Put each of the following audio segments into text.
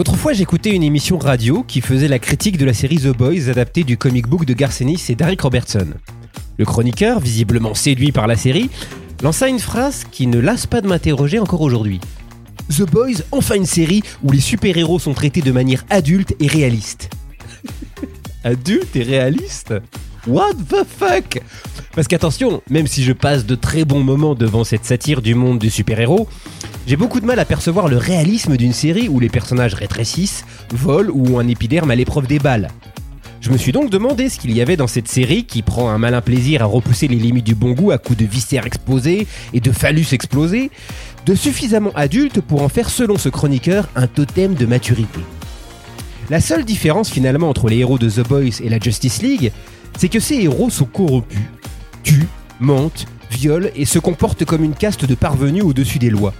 Autrefois, j'écoutais une émission radio qui faisait la critique de la série The Boys adaptée du comic book de Garcenis et Derek Robertson. Le chroniqueur, visiblement séduit par la série, lança une phrase qui ne lasse pas de m'interroger encore aujourd'hui. The Boys, enfin une série où les super-héros sont traités de manière adulte et réaliste. adulte et réaliste? What the fuck? Parce qu'attention, même si je passe de très bons moments devant cette satire du monde du super-héros, j'ai beaucoup de mal à percevoir le réalisme d'une série où les personnages rétrécissent, volent ou ont un épiderme à l'épreuve des balles. Je me suis donc demandé ce qu'il y avait dans cette série qui prend un malin plaisir à repousser les limites du bon goût à coups de viscères explosés et de phallus explosés, de suffisamment adulte pour en faire, selon ce chroniqueur, un totem de maturité. La seule différence finalement entre les héros de The Boys et la Justice League, c'est que ces héros sont corrompus, tuent, mentent, violent et se comportent comme une caste de parvenus au-dessus des lois.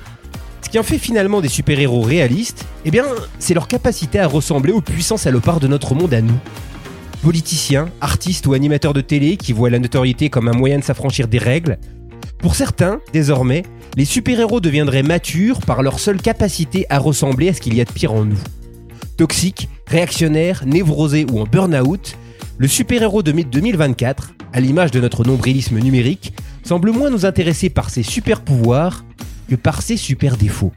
Ce qui en fait finalement des super-héros réalistes, eh bien, c'est leur capacité à ressembler aux puissants salopards de notre monde à nous. Politiciens, artistes ou animateurs de télé qui voient la notoriété comme un moyen de s'affranchir des règles. Pour certains, désormais, les super-héros deviendraient matures par leur seule capacité à ressembler à ce qu'il y a de pire en nous. Toxiques, réactionnaires, névrosés ou en burn-out, le super-héros de 2024, à l'image de notre nombrilisme numérique, semble moins nous intéresser par ses super-pouvoirs que par ses super-défauts.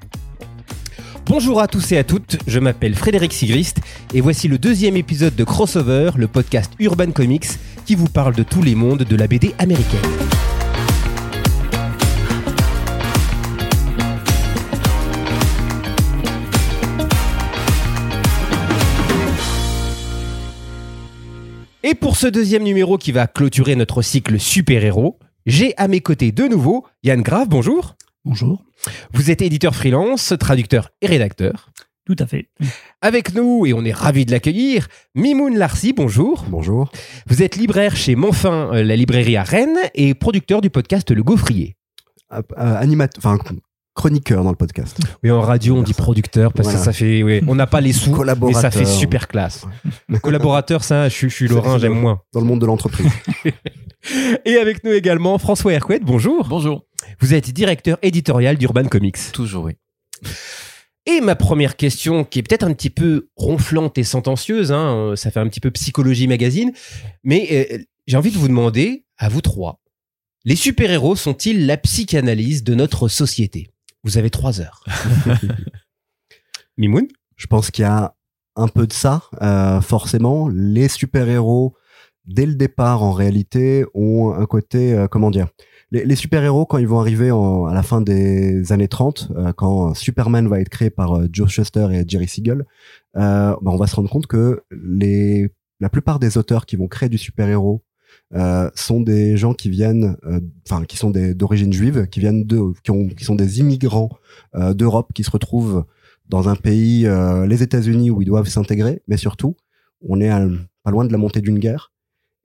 Bonjour à tous et à toutes, je m'appelle Frédéric Sigrist et voici le deuxième épisode de Crossover, le podcast Urban Comics qui vous parle de tous les mondes de la BD américaine. Et pour ce deuxième numéro qui va clôturer notre cycle super-héros, j'ai à mes côtés de nouveau Yann Grave, bonjour. Bonjour. Vous êtes éditeur freelance, traducteur et rédacteur. Tout à fait. Avec nous, et on est ravis de l'accueillir, Mimoun Larcy, bonjour. Bonjour. Vous êtes libraire chez Monfin, euh, la librairie à Rennes, et producteur du podcast Le Gaufrier. Euh, euh, animateur, enfin chroniqueur dans le podcast. Oui, en radio, on dit producteur parce que Voilà. ça fait. oui, on n'a pas les sous, mais ça fait super classe. Collaborateur, ça, je, suis- je suis Laurent, C'est- j'aime moins. Dans le monde de l'entreprise. Et avec nous également François Hercouet, bonjour. Bonjour. Vous êtes directeur éditorial d'Urban Comics. Toujours, oui. Et ma première question, qui est peut-être un petit peu ronflante et sentencieuse, hein, euh, ça fait un petit peu psychologie magazine, mais euh, j'ai envie de vous demander, à vous trois, les super-héros sont-ils la psychanalyse de notre société? Vous avez trois heures. Mimoun? Je pense qu'il y a un peu de ça, euh, forcément. Les super-héros, dès le départ, en réalité, ont un côté, euh, comment dire? Les, les super-héros, quand ils vont arriver en- à la fin des années 30, euh, quand Superman va être créé par euh, Joe Shuster et Jerry Siegel, euh, bah, on va se rendre compte que les, la plupart des auteurs qui vont créer du super-héros euh, sont des gens qui viennent, euh, enfin, qui sont d'origine juive, qui viennent de, qui, ont, qui sont des immigrants euh, d'Europe, qui se retrouvent dans un pays, les États-Unis, où ils doivent s'intégrer, mais surtout, on est à- pas loin de la montée d'une guerre.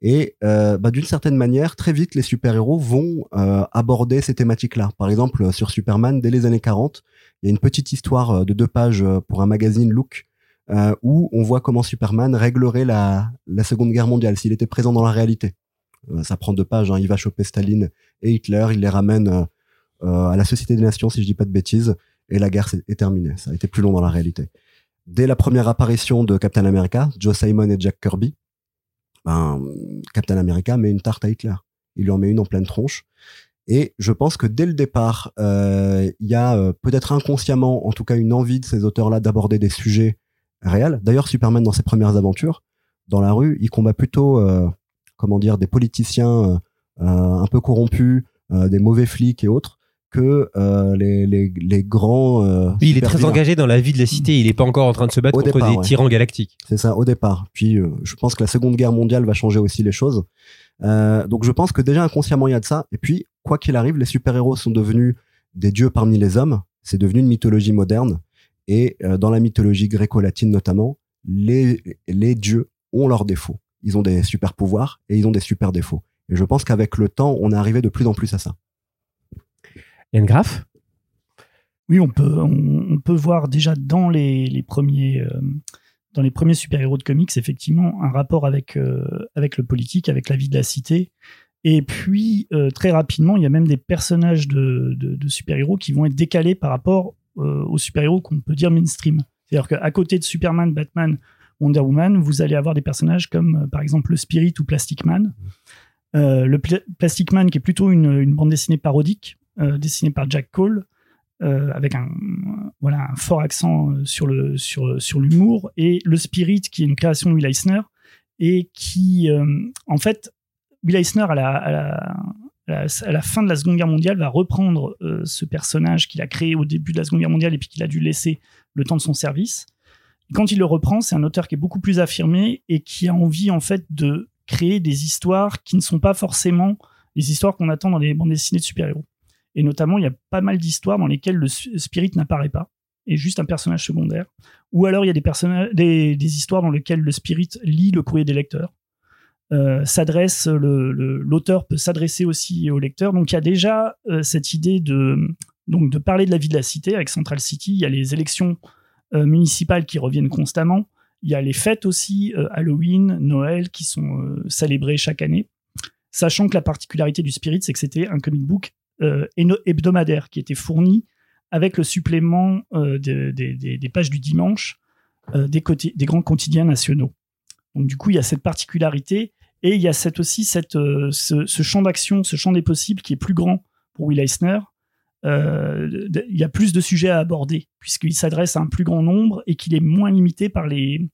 Et euh, bah, d'une certaine manière, très vite, les super-héros vont euh, aborder ces thématiques-là. Par exemple, sur Superman, dès les années 40, il y a une petite histoire de deux pages pour un magazine Look, euh, où on voit comment Superman réglerait la, la Seconde Guerre mondiale, s'il était présent dans la réalité. Euh, ça prend deux pages, hein, il va choper Staline et Hitler, il les ramène euh, à la Société des Nations, si je dis pas de bêtises, et la guerre est terminée. Ça a été plus long dans la réalité. Dès la première apparition de Captain America, Joe Simon et Jack Kirby, ben, Captain America met une tarte à Hitler. Il lui en met une en pleine tronche. Et je pense que dès le départ, euh, il y a euh, peut-être inconsciemment, en tout cas, une envie de ces auteurs-là d'aborder des sujets réels. D'ailleurs, Superman, dans ses premières aventures, dans la rue, il combat plutôt, euh, comment dire, des politiciens euh, euh, un peu corrompus, euh, des mauvais flics et autres, que euh, les, les, les grands. euh, Oui, il est très vilains. engagé dans la vie de la cité, il n'est pas encore en train de se battre Au contre départ, des ouais. tyrans galactiques. C'est ça, au départ. Puis, euh, je pense que la Seconde Guerre mondiale va changer aussi les choses. Euh, donc, je pense que déjà inconsciemment, il y a de ça. Et puis, quoi qu'il arrive, les super-héros sont devenus des dieux parmi les hommes. C'est devenu une mythologie moderne. Et euh, dans la mythologie gréco-latine notamment, les, les dieux ont leurs défauts. Ils ont des super-pouvoirs et ils ont des super-défauts. Et je pense qu'avec le temps, on est arrivé de plus en plus à ça. Yann Graff? Oui, on peut, on, on peut voir déjà dans les, les premiers, euh, dans les premiers super-héros de comics, effectivement, un rapport avec, euh, avec le politique, avec la vie de la cité. Et puis, euh, très rapidement, il y a même des personnages de, de, de super-héros qui vont être décalés par rapport euh, aux super-héros qu'on peut dire mainstream. C'est-à-dire qu'à côté de Superman, Batman, Wonder Woman, vous allez avoir des personnages comme euh, par exemple le Spirit ou Plastic Man. Euh, le Plastic Man qui est plutôt une, bande dessinée parodique, euh, dessinée par Jack Cole, avec un, voilà, un fort accent sur le sur, sur l'humour, et le Spirit qui est une création de Will Eisner, et qui, en fait, Will Eisner, à la, à la, fin de la Seconde Guerre mondiale, va reprendre ce personnage qu'il a créé au début de la Seconde Guerre mondiale et puis qu'il a dû laisser le temps de son service quand il le reprend, c'est un auteur qui est beaucoup plus affirmé et qui a envie en fait de créer des histoires qui ne sont pas forcément les histoires qu'on attend dans les bandes dessinées de super-héros. Et notamment, il y a pas mal d'histoires dans lesquelles le spirit n'apparaît pas, et juste un personnage secondaire. Ou alors, il y a des, histoires dans lesquelles le spirit lit le courrier des lecteurs. Euh, s'adresse l'auteur peut s'adresser aussi au lecteur donc il y a déjà euh, cette idée de de parler de la vie de la cité avec Central City il y a les élections municipales qui reviennent constamment. Il y a les fêtes aussi, euh, Halloween, Noël, qui sont euh, célébrées chaque année. Sachant que la particularité du Spirit, c'est que c'était un comic book hebdomadaire qui était fourni avec le supplément des, pages du dimanche des, des, grands quotidiens nationaux. Donc du coup, il y a cette particularité et il y a aussi ce, champ d'action, ce champ des possibles qui est plus grand pour Will Eisner euh, il y a plus de sujets à aborder puisqu'il s'adresse à un plus grand nombre et qu'il est moins limité par les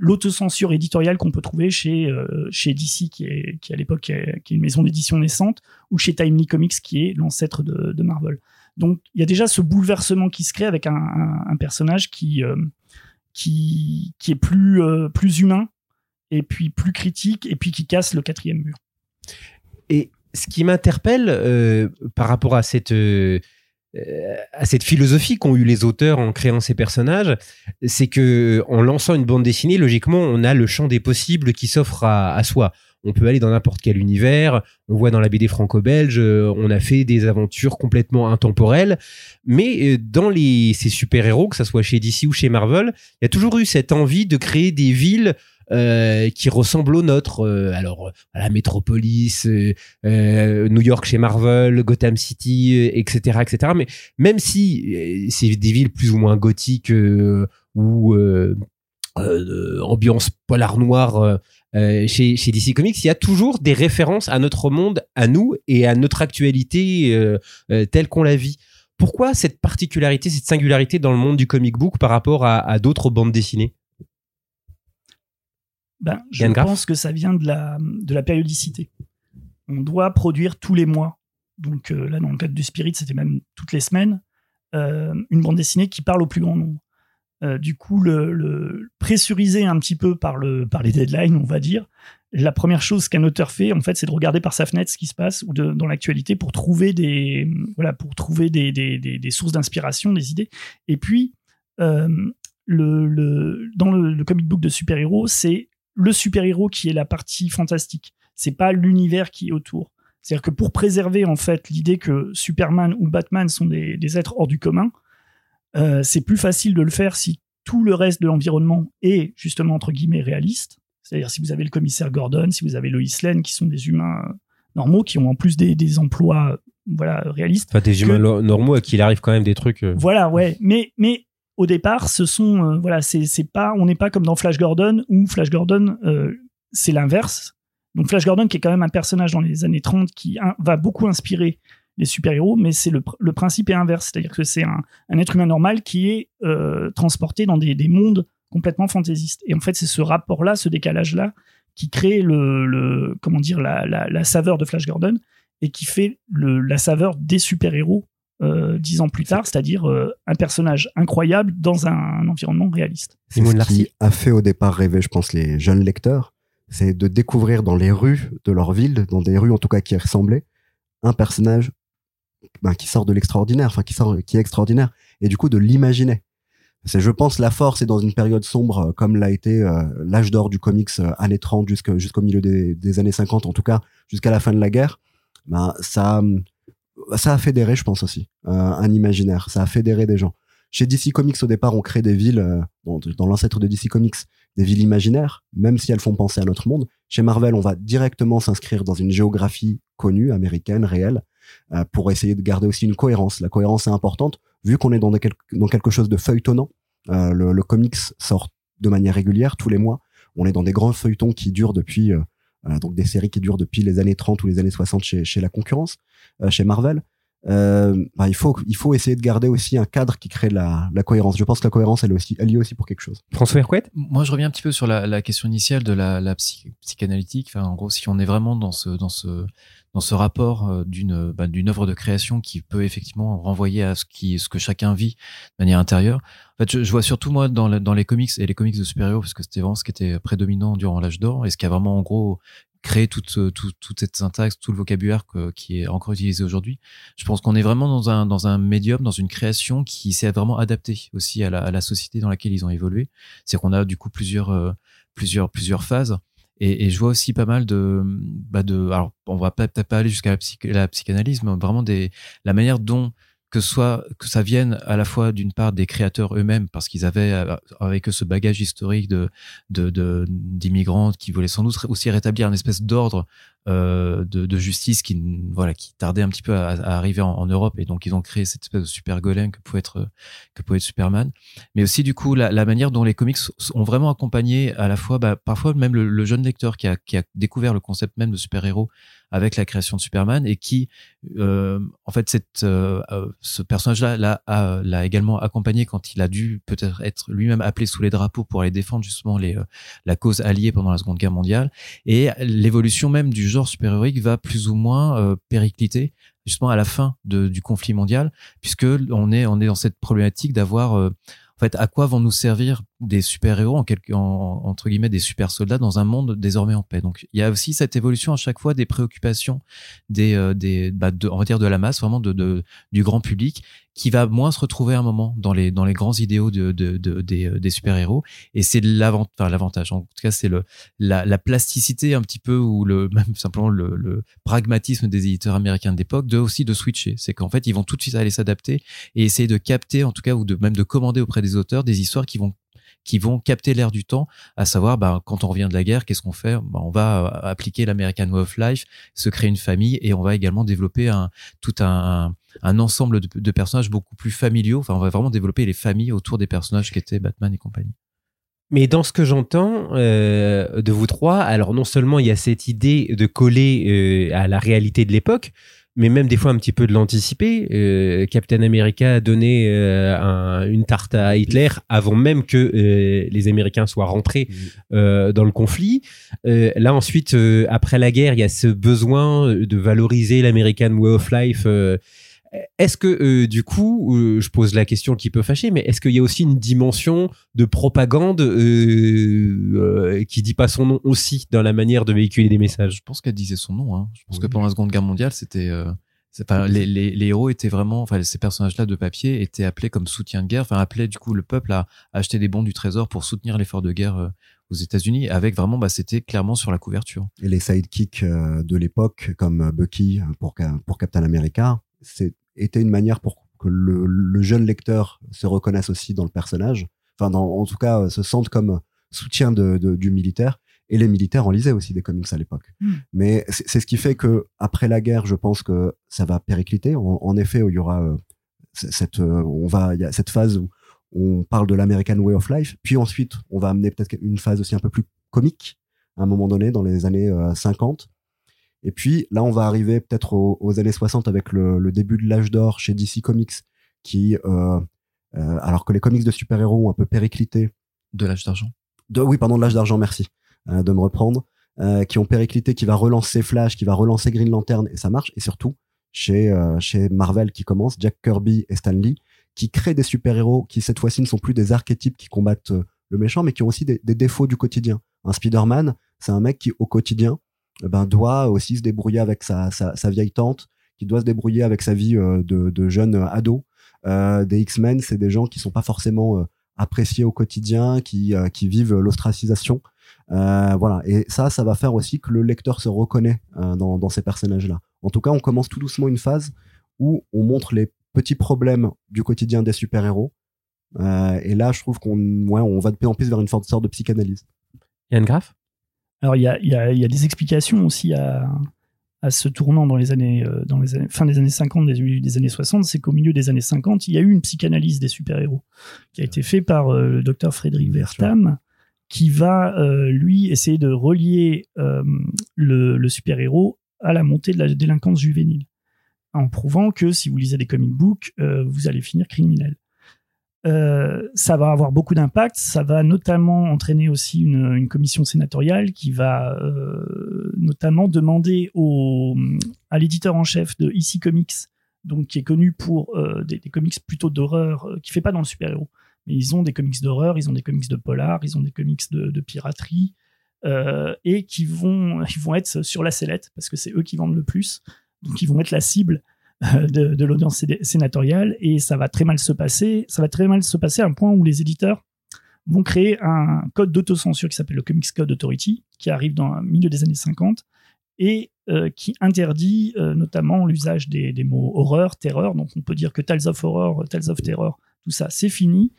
l'autocensure éditoriale qu'on peut trouver chez euh, chez DC qui est qui à l'époque est une maison d'édition naissante ou chez Timely Comics qui est l'ancêtre de, Marvel. Donc il y a déjà ce bouleversement qui se crée avec un, personnage qui euh, qui qui est plus plus humain et puis plus critique et puis qui casse le quatrième mur. Ce qui m'interpelle euh, par rapport à cette euh, à cette philosophie qu'ont eu les auteurs en créant ces personnages, c'est que en lançant une bande dessinée, logiquement, on a le champ des possibles qui s'offre à, soi. On peut aller dans n'importe quel univers. On voit dans la BD franco-belge, euh, on a fait des aventures complètement intemporelles. Mais dans les, ces super-héros, que ce soit chez DC ou chez Marvel, il y a toujours eu cette envie de créer des villes euh, qui ressemble au nôtre. Euh, alors, à la métropolis, euh, New York chez Marvel, Gotham City, etc., etc. Mais même si c'est des villes plus ou moins gothiques ou ambiance polar noir chez, chez DC Comics, il y a toujours des références à notre monde, à nous et à notre actualité telle qu'on la vit. Pourquoi cette particularité, cette singularité dans le monde du comic book par rapport à d'autres bandes dessinées? Ben, Je pense que ça vient de la, de la périodicité. On doit produire tous les mois. Donc euh, là, dans le cadre du Spirit, c'était même toutes les semaines, euh, une bande dessinée qui parle au plus grand nombre. Euh, du coup, le, pressurisé un petit peu par, le, par les deadlines, on va dire, la première chose qu'un auteur fait, en fait, c'est de regarder par sa fenêtre ce qui se passe ou de, dans l'actualité pour trouver des, voilà, pour trouver des, des, des, sources d'inspiration, des idées. Et puis, le, le, dans le, le, comic book de super-héros, c'est le super-héros qui est la partie fantastique. C'est pas l'univers qui est autour. C'est-à-dire que pour préserver en fait l'idée que Superman ou Batman sont des, êtres hors du commun, euh, c'est plus facile de le faire si tout le reste de l'environnement est justement entre guillemets réaliste. C'est-à-dire si vous avez le commissaire Gordon, si vous avez Lois Lane, qui sont des humains euh, normaux, qui ont en plus des, emplois voilà réalistes. Enfin, des humains normaux à qui il arrive quand même des trucs. Euh. Voilà, ouais. Mais mais au départ, ce sont euh, voilà, c'est pas, on n'est pas comme dans Flash Gordon où Flash Gordon euh, c'est l'inverse. Donc Flash Gordon qui est quand même un personnage dans les années 30 qui va beaucoup inspirer les super-héros, mais c'est le, principe est inverse, c'est-à-dire que c'est un, être humain normal qui est euh, transporté dans des, mondes complètement fantaisistes. Et en fait, c'est ce rapport-là, ce décalage-là, qui crée le, comment dire la, la, saveur de Flash Gordon et qui fait la saveur des super-héros euh, dix ans plus tard, c'est-à-dire euh, un personnage incroyable dans un, environnement réaliste. C'est ce qui a fait au départ rêver, je pense, les jeunes lecteurs, c'est de découvrir dans les rues de leur ville, dans des rues en tout cas qui ressemblaient, un personnage ben, qui sort de l'extraordinaire, enfin qui sort, qui est extraordinaire, et du coup de l'imaginer. C'est, je pense, la force, et dans une période sombre euh, comme l'a été l'âge d'or du comics années 30 jusqu'au milieu des, des, années 50, en tout cas jusqu'à la fin de la guerre, ben, ça, ça a fédéré, je pense aussi, euh, un imaginaire. Ça a fédéré des gens. Chez DC Comics, au départ, on crée des villes, euh, dans l'ancêtre de DC Comics, des villes imaginaires, même si elles font penser à notre monde. Chez Marvel, on va directement s'inscrire dans une géographie connue, américaine, réelle, euh, pour essayer de garder aussi une cohérence. La cohérence est importante, vu qu'on est dans, quelque chose de feuilletonnant. Le, le comics sort de manière régulière tous les mois. On est dans des grands feuilletons qui durent depuis donc des séries qui durent depuis les années 30 ou les années 60 chez, chez la concurrence, euh, chez Marvel. Euh, bah, il faut il faut essayer de garder aussi un cadre qui crée la, la cohérence. Je pense que la cohérence elle est aussi elle y est aussi pour quelque chose. François Hercouet Moi, je reviens un petit peu sur la, la question initiale de la, la psy- psychanalytique. Enfin, en gros, si on est vraiment dans ce, dans ce, dans ce rapport euh, d'une, bah, d'une œuvre de création qui peut effectivement renvoyer à ce qui, ce que chacun vit de manière intérieure. En fait, je, je vois surtout moi dans, la- dans les comics et les comics de super-héros parce que c'était vraiment ce qui était prédominant durant l'âge d'or et ce qui a vraiment en gros créé toute, euh, toute, toute cette syntaxe, tout le vocabulaire que- qui est encore utilisé aujourd'hui. Je pense qu'on est vraiment dans un, dans un médium, dans une création qui s'est vraiment adaptée aussi à la, à la société dans laquelle ils ont évolué. C'est qu'on a du coup plusieurs, euh, plusieurs, plusieurs phases. Et, et je vois aussi pas mal de, bah de, alors on va peut- peut-être pas aller jusqu'à la, la psychanalyse, mais vraiment des, la manière dont que soit que ça vienne à la fois d'une part des créateurs eux-mêmes parce qu'ils avaient euh, avec eux ce bagage historique de d'immigrants qui voulaient sans doute aussi rétablir une espèce d'ordre de, de justice qui voilà qui tardait un petit peu à, à arriver en, Europe. Et donc ils ont créé cette espèce de super golem que pouvait être que pouvait être Superman. Mais aussi du coup la, la manière dont les comics ont vraiment accompagné à la fois bah, parfois même le, le jeune lecteur qui a, qui a découvert le concept même de super-héros avec la création de Superman et qui euh, en fait cette euh, euh, ce personnage là l'a a- l'a également accompagné quand il a dû peut-être être lui-même appelé sous les drapeaux pour aller défendre justement les euh, la cause alliée pendant la Seconde Guerre mondiale. Et l'évolution même du genre super-héroïque va plus ou moins euh, péricliter justement à la fin de, du conflit mondial puisque on est on est dans cette problématique d'avoir euh, en fait, à quoi vont nous servir des super-héros, en quelque, en- entre guillemets, des super-soldats dans un monde désormais en paix. Donc, il y a aussi cette évolution à chaque fois des préoccupations des, euh, des, bah, de, on va dire de la masse, vraiment de, de, du grand public, qui va moins se retrouver à un moment dans les, dans les grands idéaux de, de, de- des, euh, des super-héros. Et c'est l'avantage. En tout cas, c'est la, la plasticité un petit peu ou le, même simplement le, le pragmatisme des éditeurs américains de l'époque de aussi de switcher. C'est qu'en fait, ils vont tout de suite aller s'adapter et essayer de capter, en tout cas, ou de même de commander auprès des auteurs des histoires qui vont qui vont capter l'air du temps, à savoir, bah, quand on revient de la guerre, qu'est-ce qu'on fait? Bah, On va euh, appliquer l'American Way of Life, se créer une famille, et on va également développer un, tout un, un, ensemble de, de personnages beaucoup plus familiaux. Enfin, on va vraiment développer les familles autour des personnages qui étaient Batman et compagnie. Mais dans ce que j'entends euh, de vous trois, alors non seulement il y a cette idée de coller euh, à la réalité de l'époque, mais même des fois un petit peu de l'anticiper. Euh, Captain America a donné euh, un- une tarte à Hitler avant même que euh, les Américains soient rentrés euh, dans le conflit. Euh, là ensuite, euh, après la guerre, il y a ce besoin de valoriser l'American Way of Life. Euh, est-ce que euh, du coup, euh, je pose la question qui peut fâcher, mais est-ce qu'il y a aussi une dimension de propagande euh, euh, qui dit pas son nom aussi dans la manière de véhiculer des messages? Je pense qu'elle disait son nom. Hein. Je pense Oui. que pendant la Seconde Guerre mondiale, c'était... Euh, c'est pas, les, les, les héros étaient vraiment, enfin ces personnages-là de papier étaient appelés comme soutien de guerre, enfin appelaient du coup le peuple à acheter des bons du trésor pour soutenir l'effort de guerre euh, aux États-Unis. Avec vraiment, bah, c'était clairement sur la couverture. Et les sidekicks euh, de l'époque, comme euh, Bucky pour, pour Captain America, c'est était une manière pour que le, le jeune lecteur se reconnaisse aussi dans le personnage. Enfin, dans, en tout cas, euh, se sente comme soutien de, de- du militaire. Et les militaires en lisaient aussi des comics à l'époque. Hmm. Mais c'est ce qui fait que après la guerre, je pense que ça va péricliter. En, en effet, il y aura euh, cette, euh, on va, il y a cette phase où on parle de l'American Way of Life. Puis ensuite, on va amener peut-être une phase aussi un peu plus comique à un moment donné dans les années euh, 50. Et puis là, on va arriver peut-être aux, aux années 60 avec le, le début de l'âge d'or chez DC Comics, qui, euh, euh, alors que les comics de super-héros ont un peu périclité, De l'âge d'argent. de, oui, pardon, de l'âge d'argent, merci euh, de me reprendre, euh, qui ont périclité, qui va relancer Flash, qui va relancer Green Lantern, et ça marche. Et surtout, chez, euh, chez Marvel qui commence, Jack Kirby et Stan Lee, qui créent des super-héros qui, cette fois-ci, ne sont plus des archétypes qui combattent le méchant, mais qui ont aussi des, des défauts du quotidien. Un Spider-Man, c'est un mec qui, au quotidien, ben, doit aussi se débrouiller avec sa, sa, sa vieille tante, qui doit se débrouiller avec sa vie euh, de, de jeune euh, ado. Euh, des X-Men, c'est des gens qui sont pas forcément appréciés au quotidien, qui, qui vivent l'ostracisation. Euh, voilà. Et ça, ça va faire aussi que le lecteur se reconnaît euh, dans, dans ces personnages-là. En tout cas, on commence tout doucement une phase où on montre les petits problèmes du quotidien des super-héros. Euh, et là, je trouve qu'on ouais, on va de plus en plus vers une sorte de psychanalyse. Yann Graff? Alors, il y a, il y a- y a des explications aussi à, à ce tournant dans les années, euh, dans les années, fin des années 50, début des années 60, c'est qu'au milieu des années 50, il y a eu une psychanalyse des super-héros qui a été fait par euh, le docteur Frédéric Vertam, qui va, euh, lui, essayer de relier euh, le, le super-héros à la montée de la délinquance juvénile, en prouvant que si vous lisez des comic books, vous allez finir criminel. Euh, ça va avoir beaucoup d'impact. Ça va notamment entraîner aussi une, commission sénatoriale qui va euh, notamment demander au, à l'éditeur en chef de EC Comics, donc qui est connu pour euh, des, comics plutôt d'horreur, qui fait pas dans le super-héros, mais ils ont des comics d'horreur, ils ont des comics de polar, ils ont des comics de, de piraterie, et qui vont, ils vont être sur la sellette parce que c'est eux qui vendent le plus, donc ils vont être la cible de, l'audience sé- sénatoriale et ça va très mal se passer. Ça va très mal se passer à un point où les éditeurs vont créer un code d'autocensure qui s'appelle le Comics Code Authority, qui arrive dans le milieu des années 50 et euh, qui interdit euh, notamment l'usage des, des mots horreur, terreur. Donc on peut dire que Tales of Horror, Tales of Terror, tout ça, c'est fini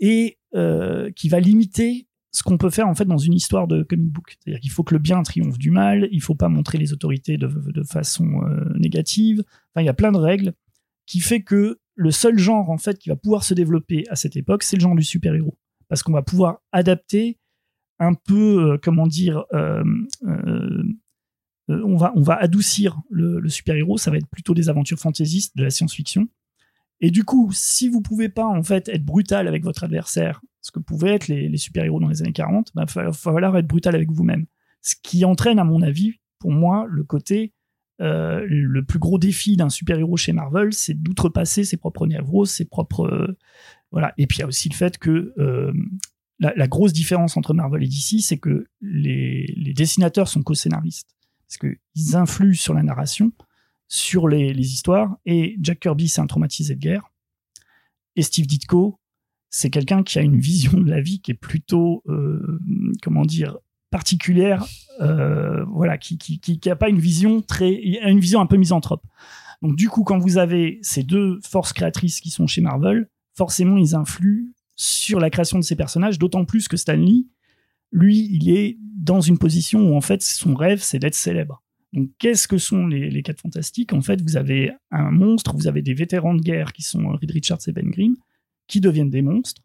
et euh, qui va limiter ce qu'on peut faire en fait dans une histoire de comic book. C'est-à-dire qu'il faut que le bien triomphe du mal, il faut pas montrer les autorités de, façon euh, négative. Enfin, il y a plein de règles qui fait que le seul genre en fait qui va pouvoir se développer à cette époque, c'est le genre du super-héros, parce qu'on va pouvoir adapter un peu, euh, comment dire, euh, on va on va adoucir le, le super-héros. Ça va être plutôt des aventures fantaisistes, de la science-fiction. Et du coup, si vous pouvez pas en fait être brutal avec votre adversaire, ce que pouvaient être les, super-héros dans les années 40, il va fa- falloir être brutal avec vous-même. Ce qui entraîne, à mon avis, pour moi, le côté euh, le plus gros défi d'un super-héros chez Marvel, c'est d'outrepasser ses propres névroses, ses propres euh, voilà. Et puis il y a aussi le fait que euh, la, grosse différence entre Marvel et DC, c'est que les, les dessinateurs sont co-scénaristes parce qu'ils influent sur la narration, sur les, les histoires. Et Jack Kirby, c'est un traumatisé de guerre. Et Steve Ditko, c'est quelqu'un qui a une vision de la vie qui est plutôt, euh, comment dire, particulière, euh, voilà, qui, qui, pas une vision très, une vision un peu misanthrope. Donc du coup, quand vous avez ces deux forces créatrices qui sont chez Marvel, forcément, ils influent sur la création de ces personnages, d'autant plus que Stan Lee, lui, il est dans une position où en fait, son rêve, c'est d'être célèbre. Donc, qu'est-ce que sont les, les quatre fantastiques? En fait, vous avez un monstre, vous avez des vétérans de guerre qui sont Reed Richards et Ben Grimm, qui deviennent des monstres,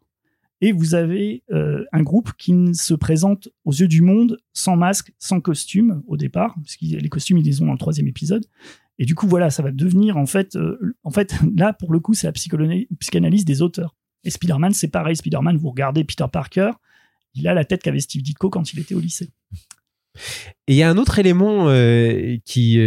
et vous avez euh, un groupe qui se présente aux yeux du monde sans masque, sans costume au départ, parce que les costumes ils les ont dans le troisième épisode. Et du coup, voilà, ça va devenir en fait, euh, en fait, là pour le coup, c'est la psychanalyse des auteurs. Et Spider-Man, c'est pareil. Spider-Man, vous regardez Peter Parker, il a la tête qu'avait Steve Ditko quand il était au lycée. Et il y a un autre élément euh, qui,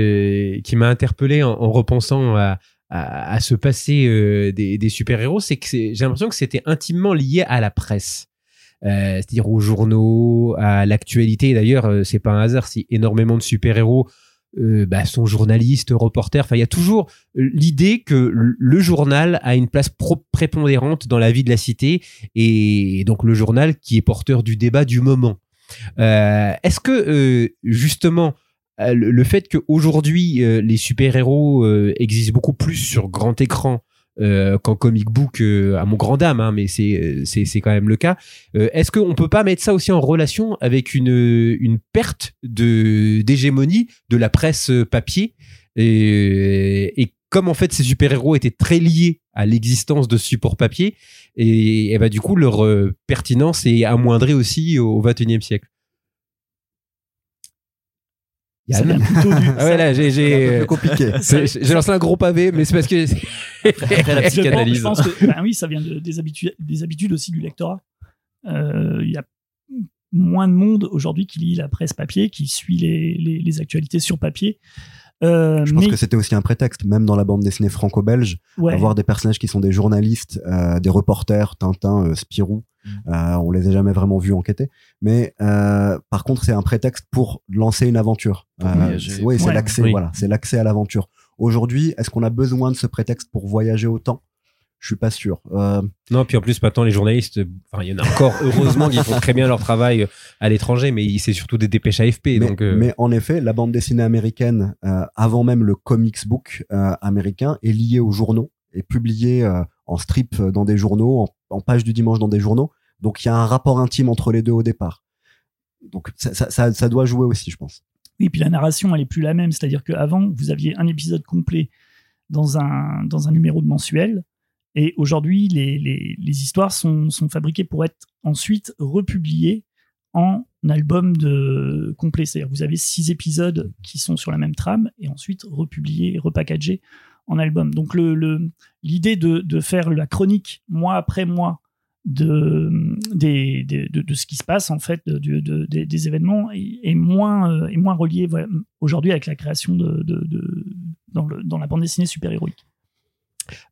qui m'a interpellé en repensant à, à, ce passé euh, des, super-héros, c'est que j'ai l'impression que c'était intimement lié à la presse. Euh, c'est-à-dire aux journaux, à l'actualité. D'ailleurs, euh, c'est pas un hasard si énormément de super-héros euh, bah, sont journalistes, reporters. Enfin, il y a toujours l'idée que le- journal a une place prépondérante dans la vie de la cité et donc le journal qui est porteur du débat du moment. Est-ce que justement le, le fait qu'aujourd'hui euh, les super-héros euh, existent beaucoup plus sur grand écran euh, qu'en comic book, euh, à mon grand dame, hein, mais c'est euh, c'est quand même le cas. Euh, Est-ce qu'on peut pas mettre ça aussi en relation avec une une perte de d'hégémonie de la presse euh, papier? Et, comme en fait ces super-héros étaient très liés à l'existence de supports papier, et, et bah, du coup leur euh, pertinence est amoindrie aussi au XXIe siècle. Yann vient plutôt du. Ah ouais, là, j'ai, C'est un peu j'ai, plus compliqué. c'est- j'ai lancé un gros pavé, mais c'est parce que Après la Je pense- psychanalyse. Je pense que, ben oui, ça vient de- des, habitudes, des habitudes aussi du lectorat. Euh, Il y a moins de monde aujourd'hui qui lit la presse papier, qui suit les, les, les actualités sur papier. Euh, Je pense mais, que c'était aussi un prétexte, même dans la bande dessinée franco-belge, ouais, avoir des personnages qui sont des journalistes, euh, des reporters, Tintin, euh, Spirou. Mm. Euh, on les a jamais vraiment vus enquêter. Mais euh, par contre, c'est un prétexte pour lancer une aventure. Euh, oui, c'est Ouais. l'accès. Oui. Voilà, c'est l'accès à l'aventure. Aujourd'hui, est-ce qu'on a besoin de ce prétexte pour voyager autant? Je suis pas sûr. Euh, non. Puis en plus, maintenant, les journalistes, enfin, il y en a encore heureusement qui font très bien leur travail à l'étranger, mais c'est surtout des dépêches AFP. mais, donc, euh, mais en effet, la bande dessinée américaine, euh, avant même le comics book euh, américain, est liée aux journaux et publiée euh, en strip euh, dans des journaux, en, en page du dimanche dans des journaux. Donc il y a un rapport intime entre les deux au départ. Donc ça, ça, ça, ça doit jouer aussi, je pense. Et puis la narration, elle est plus la même. C'est-à-dire qu'avant, vous aviez un épisode complet dans un, dans un numéro de mensuel. Et aujourd'hui, les, les, histoires sont, sont fabriquées pour être ensuite republiées en album de complet. C'est-à-dire vous avez six épisodes qui sont sur la même trame et ensuite republiés, repackagés en album. Donc le, l'idée de, de, faire la chronique mois après mois de, des, de, de, ce qui se passe en fait de, des événements est, moins, euh, est moins relié aujourd'hui avec la création de, dans, le, dans la bande dessinée super-héroïque.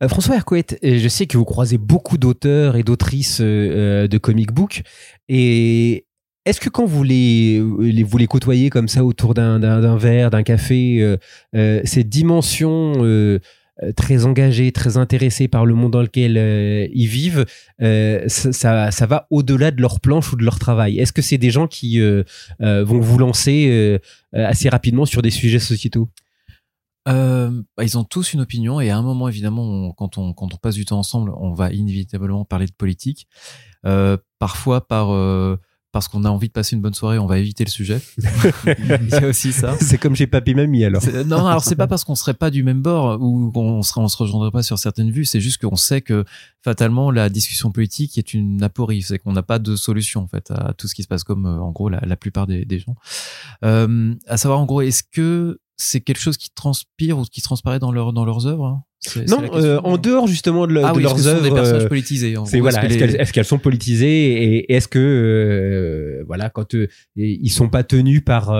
Euh, François Hercouet, je sais que vous croisez beaucoup d'auteurs et d'autrices euh, de comic book. Et est-ce que quand vous les, vous les côtoyez comme ça autour d'un verre, d'un café, cette dimension euh, très engagés, très intéressés par le monde dans lequel euh, ils vivent, euh, ça, ça, va au-delà de leur planche ou de leur travail? Est-ce que c'est des gens qui vont vous lancer assez rapidement sur des sujets sociétaux? Bah, ils ont tous une opinion et à un moment évidemment quand on quand on passe du temps ensemble on va inévitablement parler de politique parfois par parce qu'on a envie de passer une bonne soirée, on va éviter le sujet. c'est aussi ça. C'est comme chez papy mamie alors. Non, alors c'est pas parce qu'on serait pas du même bord ou qu'on serait, on se rejoindrait pas sur certaines vues. C'est juste qu'on sait que fatalement la discussion politique est une aporie. C'est qu'on n'a pas de solution en fait à tout ce qui se passe comme euh, en gros la, la plupart des, des gens. Euh, à savoir en gros, est-ce que c'est quelque chose qui transpire ou qui transparaît dans leur dans leurs œuvres hein non, euh, en dehors justement de, ah leurs œuvres, des personnages euh, politisés. C'est voilà, est-ce qu'elles sont politisées et est-ce que euh, voilà quand ils sont pas tenus par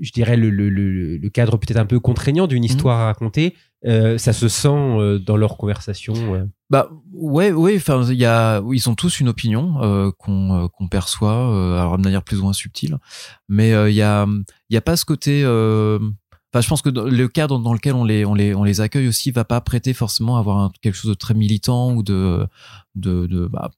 je dirais le, le, le, cadre peut-être un peu contraignant d'une mhm. histoire à raconter, ça se sent dans leur conversation. Bah ouais, ouais. Enfin, il y a, ils ont tous une opinion qu'on qu'on perçoit, alors de manière plus ou moins subtile, mais il y a, il y a pas ce côté Enfin, je pense que le cadre dans lequel on les, on les, on les accueille aussi va pas prêter forcément à avoir quelque chose de très militant ou de, de, de bah.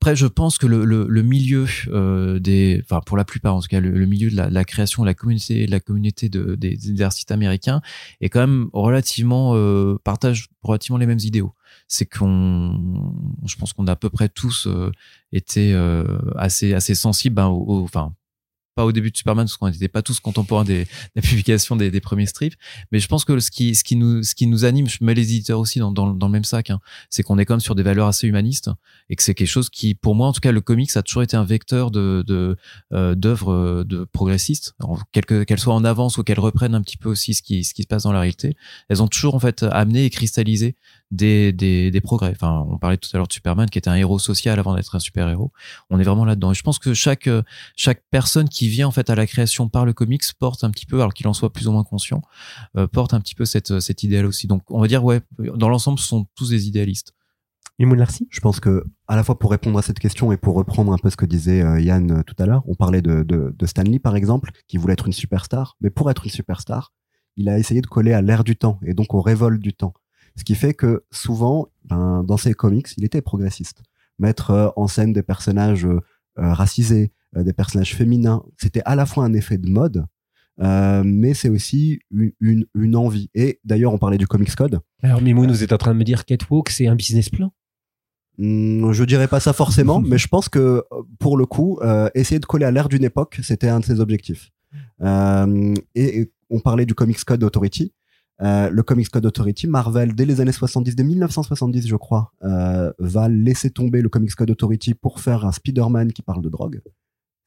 après, je pense que le, le, le milieu euh, des, enfin pour la plupart en tout cas, le, milieu de la, la, création, la communauté, la communauté de, des, des artistes américains est quand même relativement euh, partage relativement les mêmes idéaux. C'est qu'on, je pense qu'on a à peu près tous euh, été euh, assez assez sensibles, ben, au, pas au début de Superman parce qu'on n'était pas tous contemporains des, des publications des, des, premiers strips mais je pense que ce qui ce qui nous ce qui nous anime je mets les éditeurs aussi dans, dans, dans le même sac hein, c'est qu'on est même sur des valeurs assez humanistes et que c'est quelque chose qui pour moi en tout cas le comics a toujours été un vecteur de de euh, d'œuvres euh, de progressistes qu'elles soient en avance ou qu'elles reprennent un petit peu aussi ce qui ce qui se passe dans la réalité. Elles ont toujours en fait amené et cristallisé des, des, des progrès. Enfin, on parlait tout à l'heure de Superman qui était un héros social avant d'être un super héros. On est vraiment là-dedans. Et je pense que chaque chaque personne qui vient en fait à la création par le comics porte un petit peu, alors qu'il en soit plus ou moins conscient, euh, porte un petit peu cette cet idéal aussi. Donc on va dire ouais, dans l'ensemble, ce sont tous des idéalistes. Larcy Je pense que à la fois pour répondre à cette question et pour reprendre un peu ce que disait euh, Yann euh, tout à l'heure, on parlait de, de, de Stanley par exemple, qui voulait être une superstar, mais pour être une superstar, il a essayé de coller à l'ère du temps et donc aux révoltes du temps. Ce qui fait que souvent, ben, dans ses comics, il était progressiste. Mettre euh, en scène des personnages euh, euh, racisés, des personnages féminins, c'était à la fois un effet de mode, mais c'est aussi une, une, envie. Et d'ailleurs, on parlait du Comics Code. Alors, Mimoun, vous êtes en train de me dire Catwalk, c'est un business plan? Hmm, je dirais pas ça forcément, mais je pense que pour le coup, essayer de coller à l'ère d'une époque, c'était un de ses objectifs. et, et, on parlait du Comics Code Authority. Euh, le Comics Code Authority, Marvel, dès les années 70, dès 1970, je crois, euh, va laisser tomber le Comics Code Authority pour faire un Spider-Man qui parle de drogue.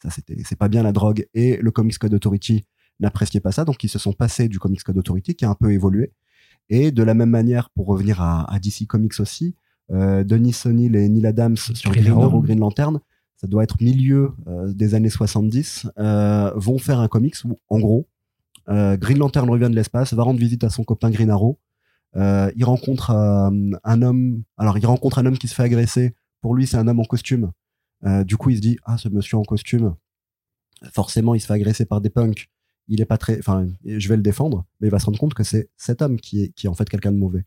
Ça, c'était, c'est pas bien la drogue. Et le Comics Code Authority n'appréciait pas ça, donc ils se sont passés du Comics Code Authority qui a un peu évolué. Et de la même manière, pour revenir à, DC Comics aussi, euh, Denis O'Neill et Neil Adams sur Green Arrow, Green Lantern, ça doit être milieu euh, des années 70, vont faire un comics où, en gros, euh, Green Lantern revient de l'espace, va rendre visite à son copain Green Arrow. Euh, il rencontre euh, un homme. Alors, il rencontre un homme qui se fait agresser. Pour lui, c'est un homme en costume. du coup, il se dit ah, ce monsieur en costume. Forcément, il se fait agresser par des punks. Il est pas très. Enfin, je vais le défendre, mais il va se rendre compte que c'est cet homme qui est, qui est en fait quelqu'un de mauvais.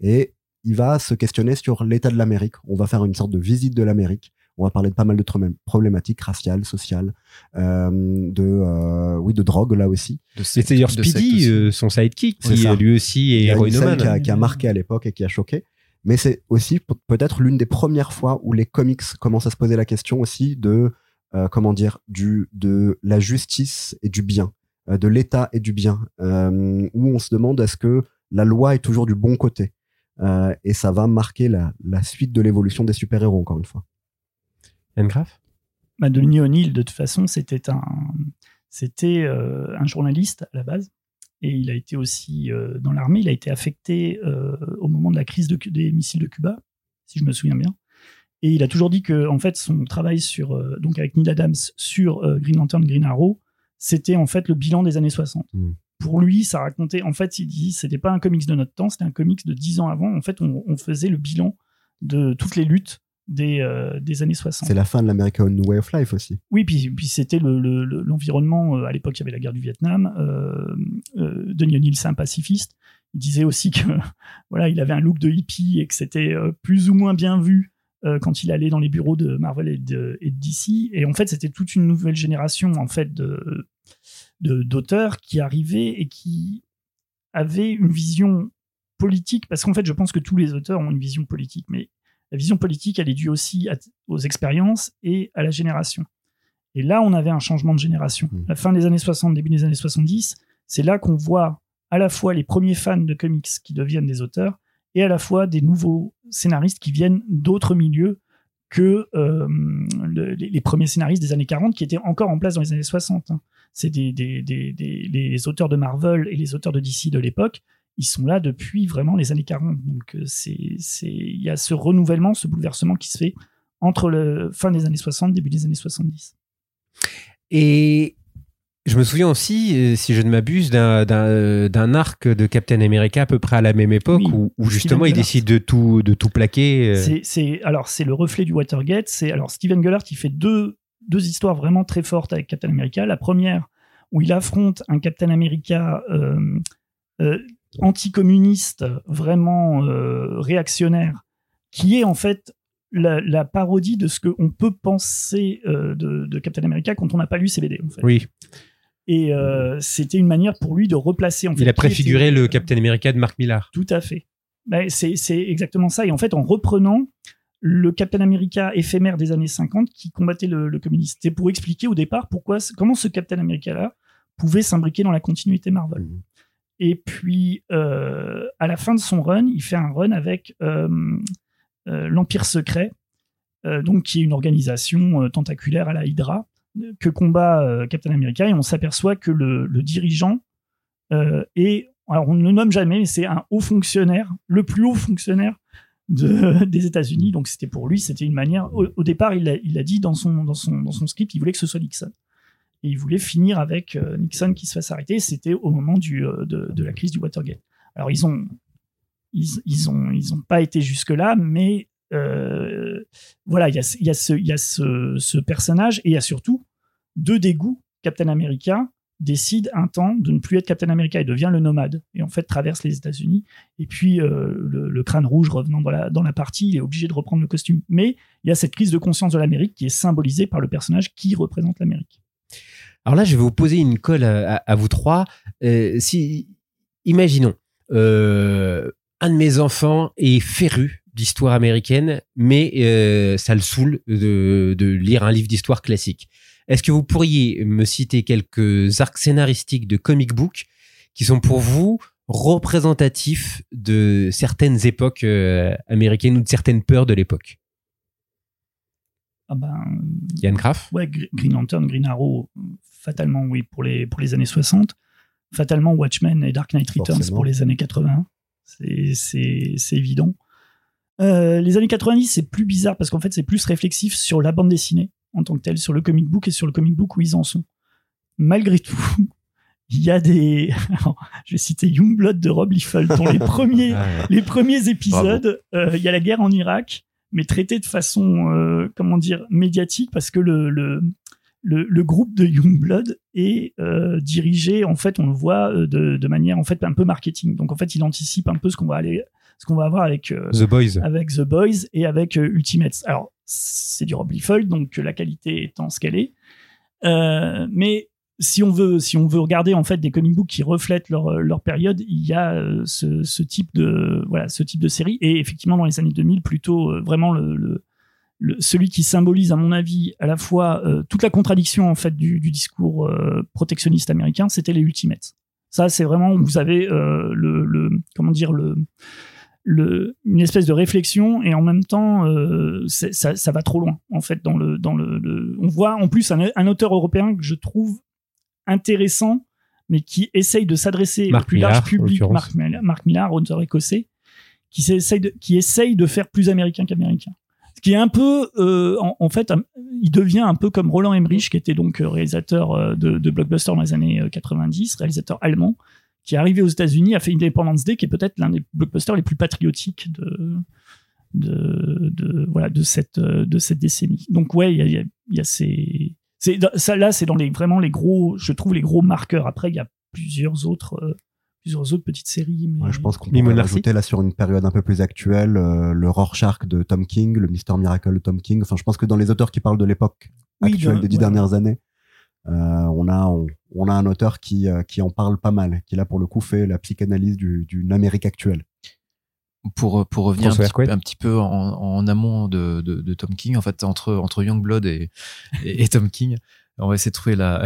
Et il va se questionner sur l'état de l'Amérique. On va faire une sorte de visite de l'Amérique on va parler de pas mal de problématiques raciales, sociales, euh, de euh, oui de drogue là aussi. C'est d'ailleurs Speedy, euh, son sidekick, qui lui aussi est héroïnomane. Qui, qui a, marqué à l'époque et qui a choqué. Mais c'est aussi peut-être l'une des premières fois où les comics commencent à se poser la question aussi de comment dire du de la justice et du bien. euh, de l'état et du bien, euh, où on se demande est-ce que la loi est toujours du bon côté. Euh, et ça va marquer la, la suite de l'évolution des super-héros, encore une fois. Yann Graff bah, Denis O'Neill, de toute façon, c'était un, c'était euh, un journaliste à la base. Et il a été aussi euh, dans l'armée. Il a été affecté euh, au moment de la crise de, des missiles de Cuba, si je me souviens bien. Et il a toujours dit que, en fait, son travail sur, donc avec Neil Adams sur Green Lantern, Green Arrow, c'était en fait le bilan des années 60. Mm. Pour lui, ça racontait, en fait, il dit, c'était pas un comics de notre temps, c'était un comics de dix ans avant. En fait, on, on faisait le bilan de toutes les luttes des, euh, des années 60. C'est la fin de l'American Way of Life aussi. Oui, puis, puis c'était le- le- le- l'environnement. euh, à l'époque, il y avait la guerre du Vietnam. Euh, euh, Denis un pacifiste. Il disait aussi que voilà, il avait un look de hippie et que c'était plus ou moins bien vu quand il allait dans les bureaux de Marvel et de, et de DC. Et en fait, c'était toute une nouvelle génération en fait de de- d'auteurs qui arrivaient et qui avaient une vision politique. Parce qu'en fait, je pense que tous les auteurs ont une vision politique, mais la vision politique, elle est due aussi à- aux expériences et à la génération. Et là, on avait un changement de génération. Mm. La fin des années 60, début des années 70, c'est là qu'on voit à la fois les premiers fans de comics qui deviennent des auteurs et à la fois des nouveaux scénaristes qui viennent d'autres milieux que euh, le- les, les premiers scénaristes des années 40 qui étaient encore en place dans les années 60. hein. C'est des, des- des- des- les auteurs de Marvel et les auteurs de DC de l'époque, ils sont là depuis vraiment les années 40. Donc euh, c'est il y a ce renouvellement, ce bouleversement qui se fait entre le fin des années 60 début des années 70. Et je me souviens aussi, euh, si je ne m'abuse, d'un- euh, d'un arc de Captain America à peu près à la même époque Oui, où, où justement il décide de tout, de tout plaquer. C'est, alors, c'est le reflet du Watergate. C'est, alors, Steven Gellert, il fait deux, deux histoires vraiment très fortes avec Captain America. La première, où il affronte un Captain America euh, euh, anticommuniste, vraiment euh, réactionnaire, qui est en fait la, la parodie de ce qu'on peut penser euh, de, de Captain America quand on n'a pas lu ses BD. En fait. Oui, Et euh, c'était une manière pour lui de replacer. En fait, il a était- préfiguré le Captain America de Mark Millar. tout à fait. Ben, c'est exactement ça. Et en fait, en reprenant le Captain America éphémère des années 50 qui combattait le, le communiste, c'était pour expliquer au départ pourquoi, comment ce Captain America-là pouvait s'imbriquer dans la continuité Marvel. Mhm. Et puis, euh, à la fin de son run, il fait un run avec euh, euh, l'Empire secret, donc qui est une organisation tentaculaire à la Hydra, que combat Captain America. Et on s'aperçoit que le, dirigeant est, alors on ne le nomme jamais, mais c'est un haut fonctionnaire, le plus haut fonctionnaire de, des États-Unis. Donc c'était pour lui, c'était une manière. Au, départ, il a, il a dit dans son, dans, son, dans son script, il voulait que ce soit Nixon. Et il voulait finir avec euh, Nixon qui se fasse arrêter. C'était au moment euh, de, la crise du Watergate. Alors ils ont, ils, pas été jusque là, mais euh, voilà, il y a, ce, personnage et il y a surtout deux dégoûts. Captain America décide un temps de ne plus être Captain America et devient le nomade et en fait traverse les États-Unis et puis le, le crâne rouge revenant dans la, dans la partie il est obligé de reprendre le costume mais il y a cette crise de conscience de l'Amérique qui est symbolisée par le personnage qui représente l'Amérique Alors là, je vais vous poser une colle à, vous trois. Euh, si, imaginons, euh, un de mes enfants est féru d'histoire américaine, mais euh, ça le saoule de, de lire un livre d'histoire classique. Est-ce que vous pourriez me citer quelques arcs scénaristiques de comic book qui sont pour vous représentatifs de certaines époques américaines ou de certaines peurs de l'époque? Ah ben, Yann Graff? ouais, Gr- Green Lantern, Green Arrow, fatalement oui pour les, pour les années 60. Fatalement Watchmen et Dark Knight Returns Forcément. pour les années 80. C'est- évident. Euh, les années 90, c'est plus bizarre parce qu'en fait, c'est plus réflexif sur la bande dessinée en tant que telle, sur le comic book et sur le comic book où ils en sont. Malgré tout, il y a des. Alors, je vais citer Youngblood de Rob Liefeld dans les premiers, les premiers épisodes, euh, il y a la guerre en Irak, mais traitée de façon, euh, comment dire, médiatique, parce que le, le, le, le groupe de Youngblood est euh, dirigé, en fait, on le voit euh, de, de manière, en fait, un peu marketing. Donc, en fait, il anticipe un peu ce qu'on va aller, ce qu'on va avoir avec, euh, The Boys. avec The Boys et avec euh, Ultimates. Alors, c'est du Rob Liefeld, donc la qualité étant ce qu'elle est. Mais si on veut, si on veut regarder en fait des comic books qui reflètent leur, leur période, il y a ce, ce type de voilà ce type de série et effectivement dans les années 2000 plutôt vraiment le, le, le- celui qui symbolise, à mon avis, à la fois euh, toute la contradiction en fait du, du discours euh, protectionniste américain, c'était les Ultimates. Ça, c'est vraiment où vous avez euh, le, le comment dire le le, une espèce de réflexion et en même temps ça, ça va trop loin en fait dans le dans le, on voit en plus un, un auteur européen que je trouve intéressant mais qui essaye de s'adresser au plus large public. Marc, Millar- Marc Millar auteur écossais qui essaye de, qui essaye de faire plus américain qu'américain qui est un peu euh, en, fait il devient un peu comme Roland Emmerich qui était donc euh, réalisateur euh, de, de blockbuster dans les années euh, 90 réalisateur allemand qui est arrivé aux États-Unis, a fait Independence Day, qui est peut-être l'un des blockbusters les plus patriotiques de, de, voilà, de, cette, de cette décennie. Donc, ouais, il y a, y a- ces. Ça, là, c'est dans les, vraiment les gros, je trouve, les gros marqueurs. Après, il y a plusieurs autres, plusieurs autres petites séries. Mais... Ouais, je pense qu'on Narcy. rajouter là sur une période un peu plus actuelle euh, le Rorschach de Tom King, le Mister Miracle de Tom King. Enfin, je pense que dans les auteurs qui parlent de l'époque Oui, actuelle de- des dix ouais. dernières années, euh, on a on, on a un auteur qui euh, qui en parle pas mal, qui là pour le coup fait la psychanalyse du- d'une Amérique actuelle. pour pour revenir un petit, un petit peu en, en amont de, de, de Tom King en fait entre entre Youngblood et, et, et Tom King on va essayer de trouver la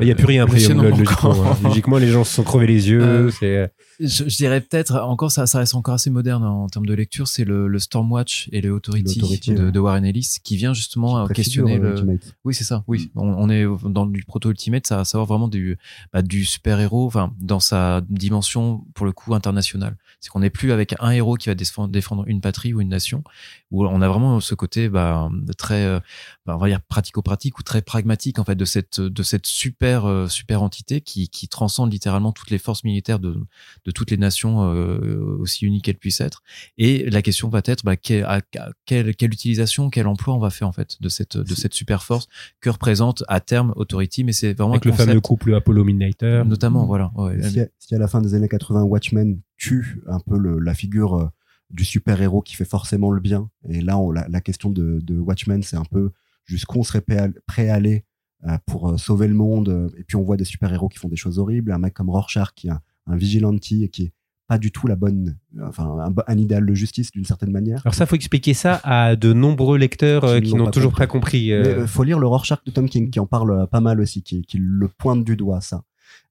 Il n'y a plus rien après le logiquement. manquant. hein. Logiquement, les gens se sont crevés les yeux. Euh, c'est- je, je dirais peut-être encore ça, ça reste encore assez moderne en termes de lecture c'est le, le Stormwatch et le Authority, L'Authority, de, ouais. de Warren Ellis qui vient justement à Préfigure, questionner euh, le Ultimate. oui c'est ça oui on, on est dans du proto ultimate ça va savoir vraiment du bah, du super héros enfin dans sa dimension pour le coup internationale c'est qu'on n'est plus avec un héros qui va défendre une patrie ou une nation où on a vraiment ce côté bah, très euh, bah, on va dire pratico-pratique ou très pragmatique en fait de cette de cette super euh, super entité qui qui transcende littéralement toutes les forces militaires de de toutes les nations euh, aussi uniques qu'elles puissent être et la question va être bah, quelle, à- à- quelle quelle utilisation quel emploi on va faire en fait de cette de cette super force que représente à terme Authority mais c'est vraiment Avec un le fameux couple Apollo Midnighter. notamment voilà ouais. Si, si à la fin des années 80, Watchmen tue un peu le- la figure euh, du super-héros qui fait forcément le bien, et là, on- la, la question de, de Watchmen, c'est un peu jusqu'où on serait prêt à, aller euh, pour euh, sauver le monde, euh, et puis on voit des super-héros qui font des choses horribles, un mec comme Rorschach qui est un, un vigilante et qui est pas du tout la bonne, enfin, un, idéal de justice d'une certaine manière. Alors ça, faut expliquer ça à de nombreux lecteurs euh, Qui n'ont toujours pas compris. Euh, euh, faut lire le Rorschach de Tom King qui en parle pas mal aussi, qui, qui le pointe du doigt ça.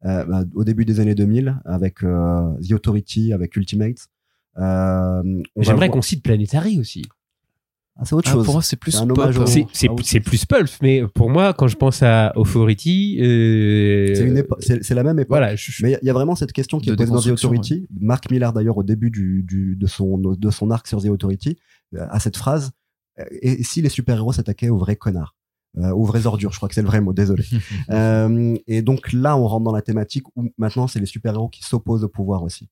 Euh, bah, au début des années 2000, avec The Authority, avec Ultimate. Euh, J'aimerais qu'on cite Planetary aussi. Ah, c'est autre Ah, chose. pour moi c'est plus C'est pop euh, plus pulp, mais pour moi, quand je pense à Authority, euh, C'est la même époque. voilà, je- je- Mais il y a- vraiment cette question qui De est posée dans The Authority. Mark Millar, d'ailleurs, au début du, du- de, son, de son arc sur The Authority, euh, a cette phrase euh, Et si les super-héros s'attaquaient aux vrais connards euh, Aux vraies ordures, je crois que c'est le vrai mot, désolé. Euh, et donc là, on rentre dans la thématique où maintenant, c'est les super-héros qui s'opposent au pouvoir aussi.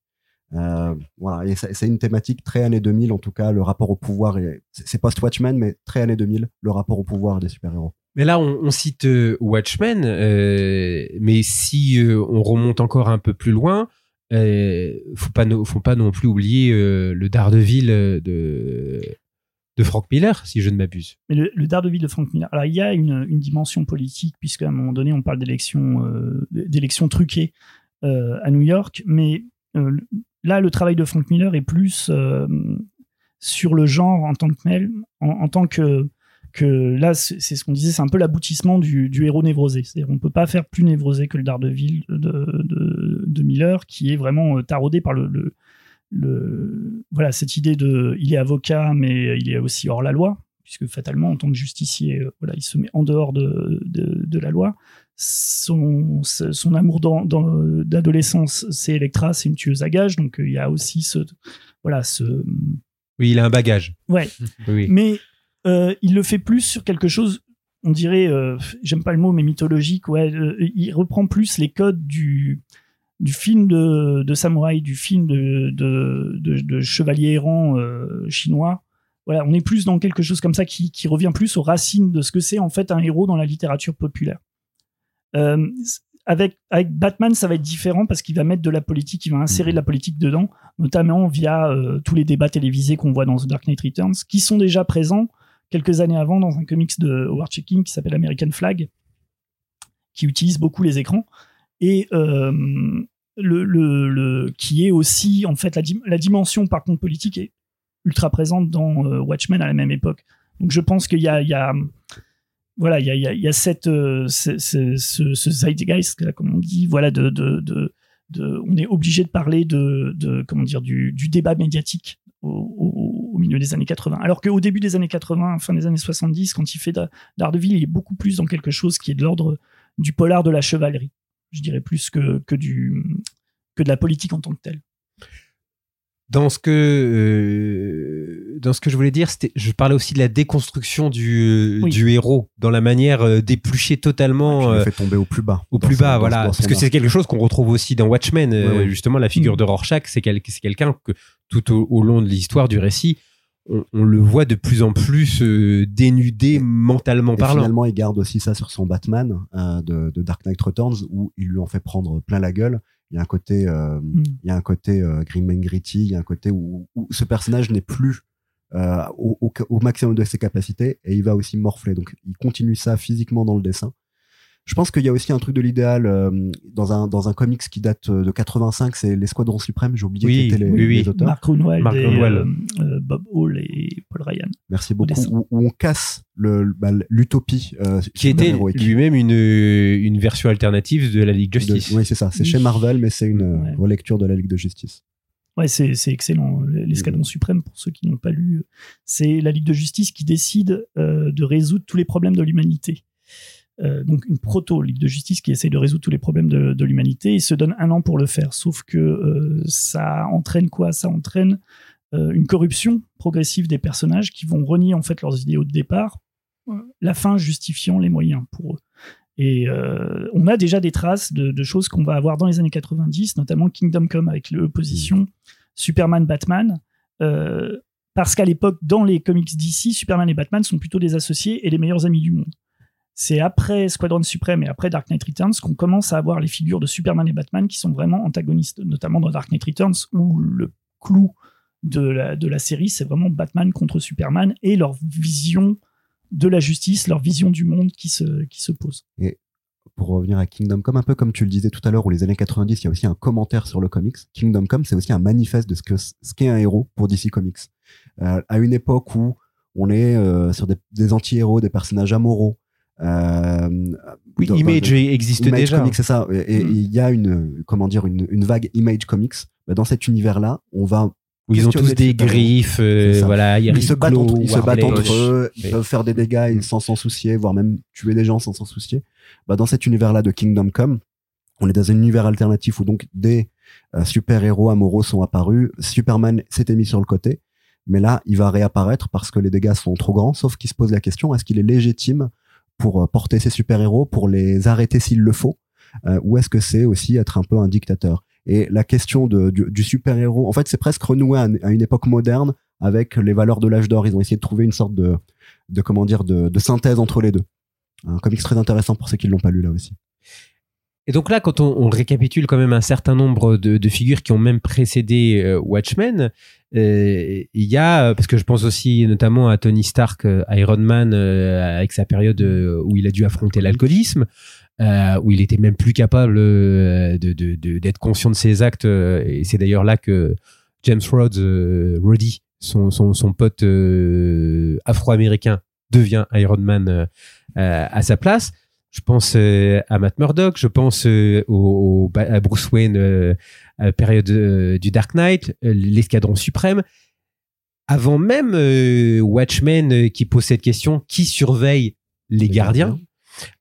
Euh, voilà, et c'est une thématique très années 2000, en tout cas, le rapport au pouvoir. est- C'est post-Watchmen, mais très années 2000, le rapport au pouvoir des super-héros. Mais là, on, on cite euh, Watchmen, euh, mais si euh, on remonte encore un peu plus loin, euh, faut pas, no- faut pas non plus oublier euh, le Daredevil de de Frank Miller, si je ne m'abuse. Mais le, le Daredevil de Frank Miller. Alors, il y a une, une dimension politique, puisqu'à un moment donné, on parle d'élections euh, d'élections truquées euh, à New York. Mais euh, là, le travail de Frank Miller est plus euh, sur le genre en tant que tel, en, tant que là, c'est c'est ce qu'on disait, c'est un peu l'aboutissement du, héros névrosé. C'est-à-dire, on peut pas faire plus névrosé que le Daredevil de, de, Miller, qui est vraiment euh, taraudé par le, le, le- voilà cette idée de, il est avocat, mais il est aussi hors la loi, puisque fatalement, en tant que justicier, euh, voilà, il se met en dehors de, de, de la loi. Son, son amour d'adolescence, c'est Electra, c'est une tueuse à gages, donc euh, il y a aussi ce, voilà, ce, Oui, il a un bagage. ouais, Oui, oui. mais euh, il le fait plus sur quelque chose, on dirait, euh, j'aime pas le mot, mais mythologique. Ouais, euh, il reprend plus les codes du du film de, de samouraï, du film de, de, de, de chevalier errant chinois. Voilà, on est plus dans quelque chose comme ça qui, qui revient plus aux racines de ce que c'est en fait un héros dans la littérature populaire. Euh, avec, Batman, ça va être différent parce qu'il va mettre de la politique, il va insérer de la politique dedans, notamment via euh, tous les débats télévisés qu'on voit dans The Dark Knight Returns, qui sont déjà présents quelques années avant dans un comics de Howard Checking qui s'appelle American Flag, qui utilise beaucoup les écrans et euh, qui est aussi en fait la, dim- la dimension par contre politique est ultra présente dans Watchmen à la même époque. Donc je pense qu'il y a voilà, il y a, cette, ce, zeitgeist, comme on dit, voilà, de, on est obligé de parler de, comment dire, du, du débat médiatique au milieu des années 80. Alors qu'au début des années 80, fin des années 70, quand il fait d'Ardeville, il est beaucoup plus dans quelque chose qui est de l'ordre du polar de la chevalerie, je dirais plus que, que, du, que de la politique en tant que telle. Dans ce que euh, dans ce que je voulais dire, c'était je parlais aussi de la déconstruction du Oui. du héros dans la manière euh, d'éplucher totalement euh, fait tomber au plus bas. au plus bas, voilà, parce son que c'est quelque chose qu'on retrouve aussi dans Watchmen, euh, justement la figure Mm. de Rorschach, c'est quel- c'est quelqu'un que tout au, au long de l'histoire du récit, on, on le voit de plus en plus euh, dénudé mentalement Et parlant. finalement, il garde aussi ça sur son Batman euh, de, de Dark Knight Returns, où il lui en fait prendre plein la gueule. Il y a un côté, euh, Mm. il y a un côté euh, grim and gritty, il y a un côté où, où ce personnage n'est plus euh, au, au- au maximum de ses capacités et il va aussi morfler. Donc, il continue ça physiquement dans le dessin. Je pense qu'il y a aussi un truc de l'idéal euh, dans un dans un comics qui date euh, de 85, c'est les Squadrons Suprêmes. J'ai oublié Oui, qui étaient les, oui, oui. les auteurs. Mark Grunwald Mark et Grunwald. euh, Bob Hall et Paul Ryan. Merci beaucoup. Où, où on casse bah, l'utopie euh, qui était lui-même une, une version alternative de la Ligue De- Justice. oui, c'est ça. C'est Oui. chez Marvel, mais c'est une Ouais. relecture de la Ligue de Justice. Ouais, c'est excellent. L'escadron suprême, pour ceux qui n'ont pas lu, c'est la Ligue de justice qui décide euh, de résoudre tous les problèmes de l'humanité. Euh, donc une proto-Ligue de justice qui essaye de résoudre tous les problèmes de, de l'humanité et se donne un an pour le faire. Sauf que euh, ça entraîne quoi? Ça entraîne euh, une corruption progressive des personnages qui vont renier en fait leurs idéaux de départ, euh, la fin justifiant les moyens pour eux. Et euh, on a déjà des traces de, choses qu'on va avoir dans les années 90, notamment Kingdom Come avec l'opposition Superman-Batman. Euh, parce qu'à l'époque, dans les comics d'ici, Superman et Batman sont plutôt des associés et les meilleurs amis du monde. C'est après Squadron Supreme et après Dark Knight Returns qu'on commence à avoir les figures de Superman et Batman qui sont vraiment antagonistes, notamment dans Dark Knight Returns où le clou de la, de la série, c'est vraiment Batman contre Superman et leur vision de la justice, leur vision du monde qui se, qui se pose. Pour revenir à Kingdom Come, un peu comme tu le disais tout à l'heure, où les années 90, il y a aussi un commentaire sur le comics. Kingdom Come, c'est aussi un manifeste de ce que ce qu'est un héros pour DC Comics. Euh, à une époque où on est euh, sur des, des anti-héros, des personnages amoraux. Euh, Oui, dans- dans- Image existe Image déjà. Comics, c'est ça. Et et Mm. il y a une, comment dire, une, une vague Image Comics. Bah, dans cet univers-là, on va Où ils ont tous des griffes, euh, voilà, il y a ils se battent entre, ils se battent entre eux, ils peuvent faire des dégâts sans s'en soucier, voire même tuer des gens sans s'en soucier. Bah, dans cet univers-là de Kingdom Come, on est dans un univers alternatif où donc des euh, super-héros amoureux sont apparus. Superman s'était mis sur le côté, mais là, il va réapparaître parce que les dégâts sont trop grands, sauf qu'il se pose la question, est-ce qu'il est légitime pour euh, porter ces super-héros, pour les arrêter s'il le faut, euh, ou est-ce que c'est aussi être un peu un dictateur? Et la question de, du, du super-héros, en fait, c'est presque renoué à, à une époque moderne avec les valeurs de l'âge d'or. Ils ont essayé de trouver une sorte de, de comment dire, de, de synthèse entre les deux. Un comics très intéressant pour ceux qui l'ont pas lu là aussi. Et donc là, quand on, on récapitule quand même un certain nombre de, de figures qui ont même précédé euh, Watchmen, euh, il y a, euh, parce que je pense aussi notamment à Tony Stark, euh, Iron Man, euh, avec sa période où il a dû affronter l'alcoolisme, euh, où il était même plus capable euh, de, de, de- d'être conscient de ses actes. euh, et c'est d'ailleurs là que James Rhodes, Roddy, son, son, son pote afro-américain, devient Iron Man à sa place. Je pense à Matt Murdock, je pense au, au- à Bruce Wayne à la période du Dark Knight, l'escadron suprême. Avant même Watchmen qui pose cette question, qui surveille les, gardiens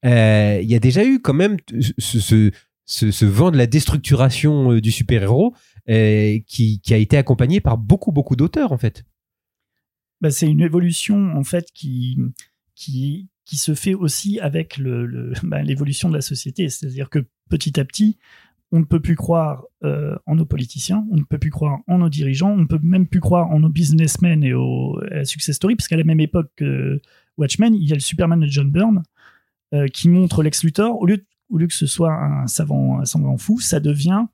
Euh, Il y a déjà eu quand même ce, vent de la déstructuration euh, du super-héros euh, qui, a été accompagné par beaucoup, beaucoup d'auteurs en fait. bah, c'est une évolution en fait qui qui se fait aussi avec bah, l'évolution de la société. C'est-à-dire que petit à petit, on ne peut plus croire en nos politiciens, on ne peut plus croire en nos dirigeants, on ne peut même plus croire en nos businessmen et aux success story, parce qu'à la même époque que Watchmen, il y a le Superman de John Byrne euh, qui montre Lex Luthor. Au lieu, au lieu que ce soit un savant, un savant fou, ça devient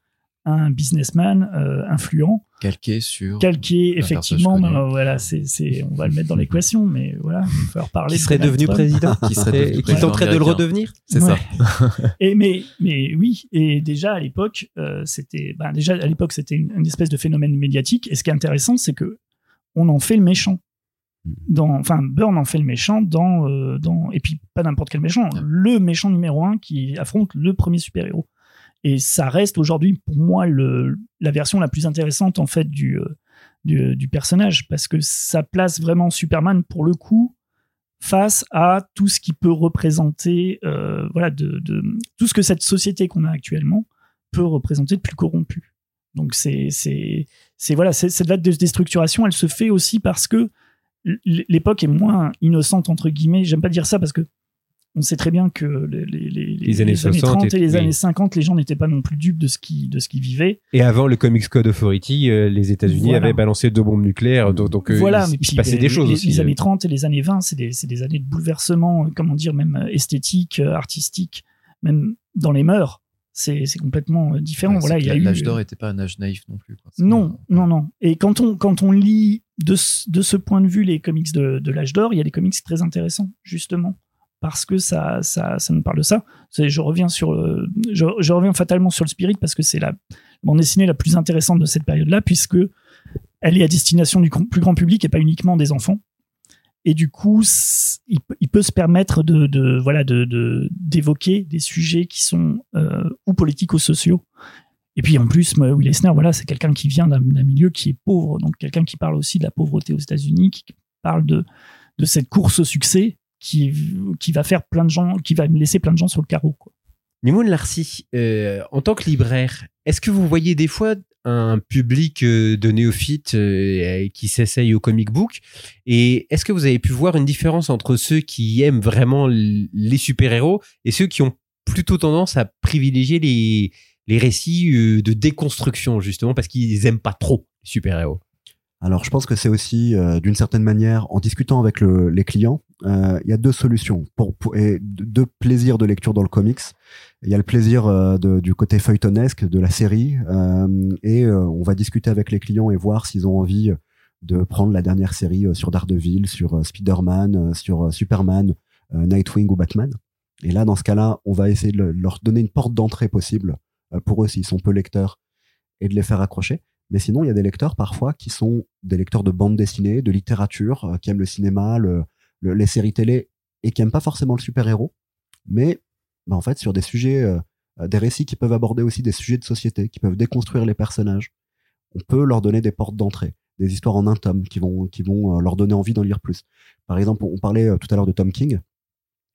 un businessman euh, influent Calqué sur. calqué effectivement euh, voilà c'est c'est on va le mettre dans l'équation mais voilà il va falloir parler Qui serait devenu Trump. président Qui serait Et- et qui tenterait de le redevenir C'est Ouais. ça. et mais mais oui et déjà à l'époque euh, c'était ben, déjà à l'époque c'était une, une espèce de phénomène médiatique et ce qui est intéressant c'est que on en fait le méchant dans, enfin, Burn en fait le méchant dans, euh, dans, et puis pas n'importe quel méchant, le méchant numéro un qui affronte le premier super-héros. Et ça reste aujourd'hui pour moi le, la version la plus intéressante en fait du, euh, du, du personnage parce que ça place vraiment Superman pour le coup face à tout ce qui peut représenter, euh, voilà, de, de, tout ce que cette société qu'on a actuellement peut représenter de plus corrompu. Donc c'est c'est c'est voilà, c'est- cette vague de déstructuration, elle se fait aussi parce que l'époque est moins innocente entre guillemets. J'aime pas dire ça parce que on sait très bien que les, les, les, Les années 60 30 et les oui. années 50, les gens n'étaient pas non plus dupes de ce qui de ce qu'ils vivaient. Et avant le Comics Code Authority, euh, les États-Unis Voilà. avaient balancé deux bombes nucléaires, donc, donc, euh, voilà, il, mais il se puis passait les, des choses les- aussi. Les euh. années 30 et les années 20, c'est des, des années de bouleversement, euh, comment dire, même euh, esthétique, euh, artistique, même dans les mœurs. C'est complètement euh, différent. Ouais, voilà, a eu. L'âge d'or n'était pas un âge naïf non plus. quoi. Non, non, non. Et quand on, quand on lit de, ce- de ce point de vue les comics de, de l'âge d'or, il y a des comics très intéressants, justement. Parce que ça, ça, ça nous parle de ça. Je reviens sur le- je, je reviens fatalement sur le Spirit parce que c'est la bande dessinée la plus intéressante de cette période-là, puisque elle est à destination du plus grand public et pas uniquement des enfants. Et du coup, il, peut- se permettre de, voilà d'évoquer des sujets qui sont euh, ou politiques ou sociaux. Et puis en plus, Will Eisner, voilà, c'est quelqu'un qui vient d'un milieu qui est pauvre, donc quelqu'un qui parle aussi de la pauvreté aux États-Unis, qui parle de cette course au succès qui va faire plein de gens, qui va laisser plein de gens sur le carreau. Quoi. Mimoun Larcy, euh, en tant que libraire, est-ce que vous voyez des fois un public euh, de néophytes euh, qui s'essaye au comic book Et est-ce que vous avez pu voir une différence entre ceux qui aiment vraiment les super-héros et ceux qui ont plutôt tendance à privilégier les, les récits euh, de déconstruction, justement, parce qu'ils aiment pas trop les super-héros? Alors, je pense que c'est aussi, d'une certaine manière, en discutant avec le- les clients, il y a deux solutions pour, deux plaisirs de lecture dans le comics. Il y a le plaisir euh, de- du côté feuilletonesque de la série, euh, et euh, on va discuter avec les clients et voir s'ils ont envie de prendre la dernière série sur Daredevil, sur Spider-Man, sur Superman, Nightwing ou Batman. Et là, dans ce cas-là, on va essayer de le- leur donner une porte d'entrée possible pour eux s'ils sont peu lecteurs et de les faire accrocher. Mais sinon, il y a des lecteurs parfois qui sont des lecteurs de bande dessinée, de littérature, qui aiment le cinéma, le, le- les séries télé et qui aiment pas forcément le super-héros, mais bah, en fait sur des sujets, euh, euh, des récits qui peuvent aborder aussi des sujets de société, qui peuvent déconstruire les personnages. On peut leur donner des portes d'entrée, des histoires en un tome qui vont, euh, leur donner envie d'en lire plus. Par exemple, on parlait tout à l'heure de Tom King.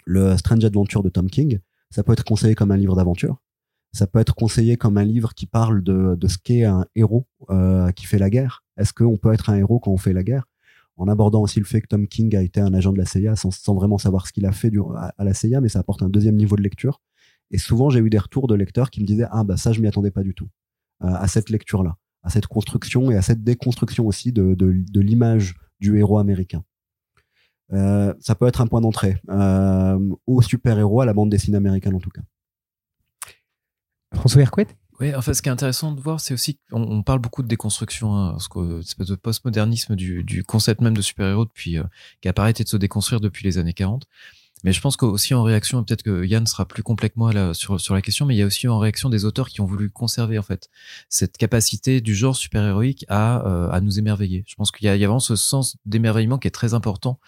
Le Strange Adventure de Tom King, ça peut être conseillé comme un livre d'aventure. Ça peut être conseillé comme un livre qui parle de, ce qu'est un héros qui fait la guerre. Est-ce qu'on peut être un héros quand on fait la guerre? En abordant aussi le fait que Tom King a été un agent de la CIA sans, vraiment savoir ce qu'il a fait à, la CIA, mais ça apporte un deuxième niveau de lecture. Et souvent, j'ai eu des retours de lecteurs qui me disaient Ah, bah ça, je m'y attendais pas du tout euh, à cette lecture-là, à cette construction et à cette déconstruction aussi de l'image du héros américain. Euh, ça peut être un point d'entrée euh, au super-héros, à la bande dessinée américaine en tout cas. François Hercouet Oui, enfin, ce qui est intéressant de voir, c'est aussi qu'on on parle beaucoup de déconstruction, hein, que- cette espèce de postmodernisme du, du concept même de super-héros depuis, euh, qui apparaît et de se déconstruire depuis les années 40. Mais je pense qu'aussi en réaction, peut-être que Yann sera plus complet moi là, sur, sur la question, mais il y a aussi en réaction des auteurs qui ont voulu conserver en fait cette capacité du genre super-héroïque à, euh, à nous émerveiller. Je pense qu'il y, y a vraiment ce sens d'émerveillement qui est très important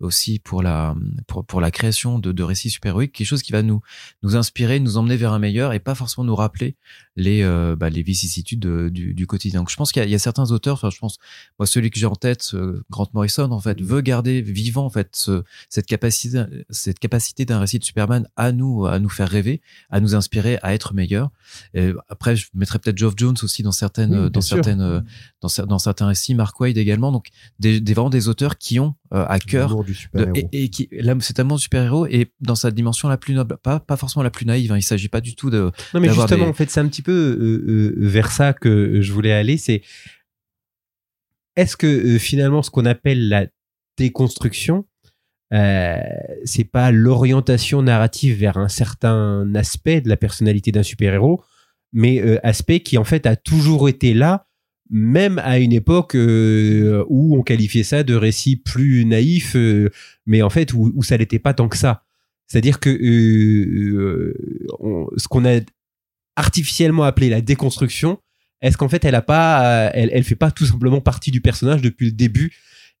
aussi pour la, pour, pour la création de, de récits super-héroïques, quelque chose qui va nous, nous inspirer, nous emmener vers un meilleur et pas forcément nous rappeler les, euh, bah, les vicissitudes de- du, du quotidien. Donc je pense qu'il y, y a certains auteurs, enfin je pense, moi celui que j'ai en tête, Grant Morrison, en fait, veut garder vivant en fait ce- cette capacité, cette capacité d'un récit de Superman à nous, à nous faire rêver, à nous inspirer, à être meilleur. Et après, je mettrais peut-être Geoff Jones aussi dans certaines, Oui, bien dans sûr. certaines, euh, dans, cer- dans certains récits, Mark Waid également. Donc des, des vraiment des auteurs qui ont euh, à cœur du de- et, et qui là, cet amour du super-héros est dans sa dimension la plus noble, pas, pas forcément la plus naïve. Hein. Il s'agit pas du tout de Non, mais justement, des- en fait, c'est un petit peu euh, euh, vers ça que je voulais aller. C'est est-ce que euh, finalement, ce qu'on appelle la déconstruction, euh, c'est pas l'orientation narrative vers un certain aspect de la personnalité d'un super-héros, mais euh, aspect qui en fait a toujours été là, même à une époque euh, où on qualifiait ça de récit plus naïf, mais en fait où, ça n'était pas tant que ça. C'est-à-dire que ce qu'on a artificiellement appelé la déconstruction, est-ce qu'en fait elle a pas, elle fait pas tout simplement partie du personnage depuis le début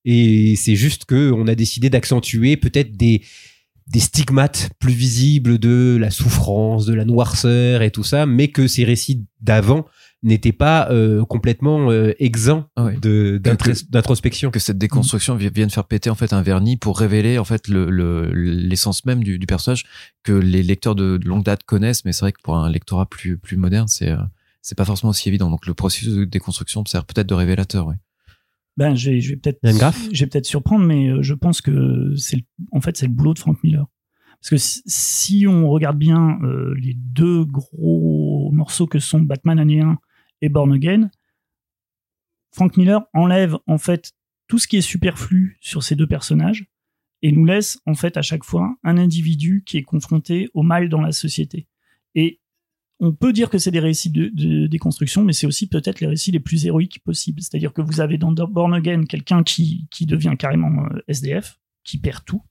Et c'est juste que on a décidé d'accentuer peut-être des des stigmates plus visibles de la souffrance, de la noirceur et tout ça, mais que ces récits d'avant n'étaient pas euh, complètement euh, exempts Ah de d'introspection. que cette déconstruction vi- vienne faire péter en fait un vernis pour révéler en fait le- le- l'essence même du, du personnage que les lecteurs de, de longue date connaissent mais c'est vrai que pour un lectorat plus plus moderne c'est euh, c'est pas forcément aussi évident donc le processus de déconstruction sert peut-être de révélateur oui. Ben, je vais, peut-être, peut-être surprendre, mais euh, je pense que c'est, le- en fait, c'est le boulot de Frank Miller. Parce que si, si on regarde bien euh, les deux gros morceaux que sont Batman année 1 et Born Again, Frank Miller enlève en fait tout ce qui est superflu sur ces deux personnages et nous laisse en fait à chaque fois un individu qui est confronté au mal dans la société. Et on peut dire que c'est des récits de, déconstruction, mais c'est aussi peut-être les récits les plus héroïques possibles. C'est-à-dire que vous avez dans Born Again quelqu'un qui, qui devient carrément euh, SDF, qui perd tout,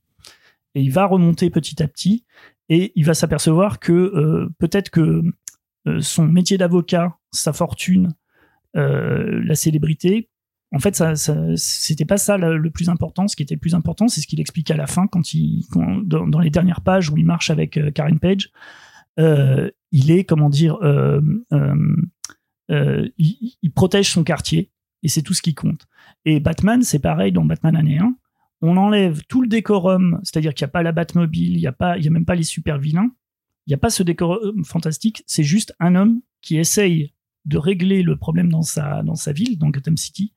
et il va remonter petit à petit, et il va s'apercevoir que euh, peut-être que euh, son métier d'avocat, sa fortune, la célébrité, en fait, ça, ça, c'était pas ça le, plus important. Ce qui était le plus important, c'est ce qu'il explique à la fin, quand il, dans, dans les dernières pages où il marche avec Karen Page. Euh, il est, comment dire, euh, euh, il, il protège son quartier et c'est tout ce qui compte. Et Batman, c'est pareil dans Batman année 1. On enlève tout le décorum, c'est-à-dire qu'il n'y a pas la Batmobile, il n'y a, pas- il y a même pas les super vilains, il n'y a pas ce décorum fantastique, c'est juste un homme qui essaye de régler le problème dans sa, dans sa ville, dans Gotham City,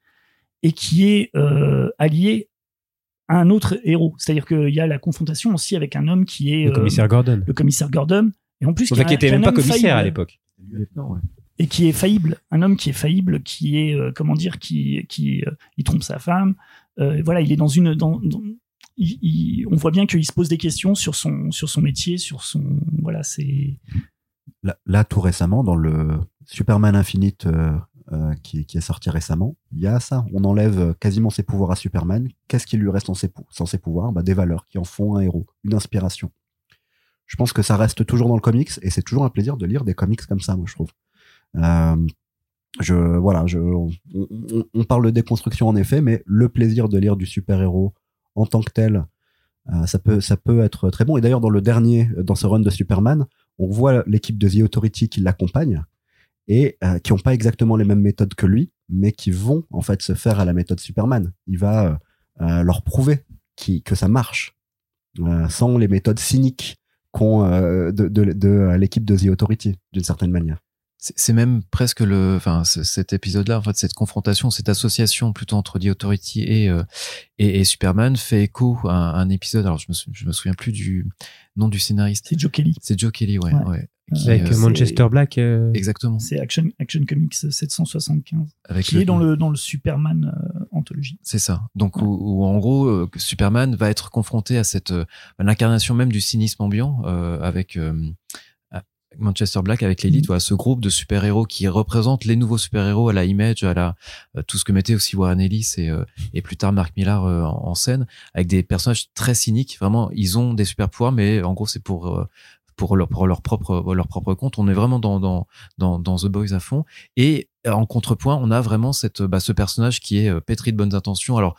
et qui est euh, allié à un autre héros. C'est-à-dire qu'il y a la confrontation aussi avec un homme qui est Le euh, commissaire Gordon. le commissaire Gordon, et en plus qui est un- était qui est même un pas commissaire à l'époque. et qui est faillible, un homme qui est faillible, qui est euh, comment dire, qui qui euh, il trompe sa femme, Euh, voilà, il est dans une dans, dans- il- il- on voit bien qu'il se pose des questions sur son sur son métier, sur son voilà, c'est Là, là, tout récemment, dans le Superman Infinite euh, euh, qui, qui est sorti récemment, il y a ça. On enlève quasiment ses pouvoirs à Superman. Qu'est-ce qui lui reste en ses, sans ses pouvoirs? Bah, Des valeurs qui en font un héros, une inspiration. Je pense que ça reste toujours dans le comics et c'est toujours un plaisir de lire des comics comme ça, moi, je trouve. Euh, je, voilà, on, parle de déconstruction en effet, mais le plaisir de lire du super-héros en tant que tel, euh, ça, peut, ça peut être très bon. Et d'ailleurs, dans le dernier, dans ce run de Superman, on voit l'équipe de The Authority qui l'accompagne et euh, qui n'ont pas exactement les mêmes méthodes que lui, mais qui vont en fait se faire à la méthode Superman. Il va leur prouver que ça marche, sans les méthodes cyniques de, de, de, euh, l'équipe de The Authority, d'une certaine manière. C'est même presque le, enfin, cet épisode-là, en fait, cette confrontation, cette association plutôt entre The Authority et, euh, et, et Superman fait écho à un, un épisode. Alors, je me, sou- je me souviens plus du nom du scénariste. c'est Joe Kelly, C'est Joe Kelly, ouais. Ouais. ouais. Qui, Avec euh, Manchester Black. euh, Exactement. c'est Action Action Comics 775, Avec qui est dans le dans le Superman euh, anthologie. C'est ça. Donc Ouais. où, où, en gros euh, Superman va être confronté à cette euh, à l'incarnation même du cynisme ambiant euh, avec euh, Manchester Black avec l'élite, Mhm. voilà, ce groupe de super-héros qui représente les nouveaux super-héros à la Image, à la euh, tout ce que mettait aussi Warren Ellis et euh, et plus tard Mark Millar euh, en, en scène avec des personnages très cyniques. Vraiment, ils ont des super pouvoirs, mais en gros c'est pour euh, pour leur, propre leur propre compte. On est vraiment dans dans dans, The Boys à fond. Et euh, en contrepoint, on a vraiment cette bah, ce personnage qui est euh, pétri de bonnes intentions. Alors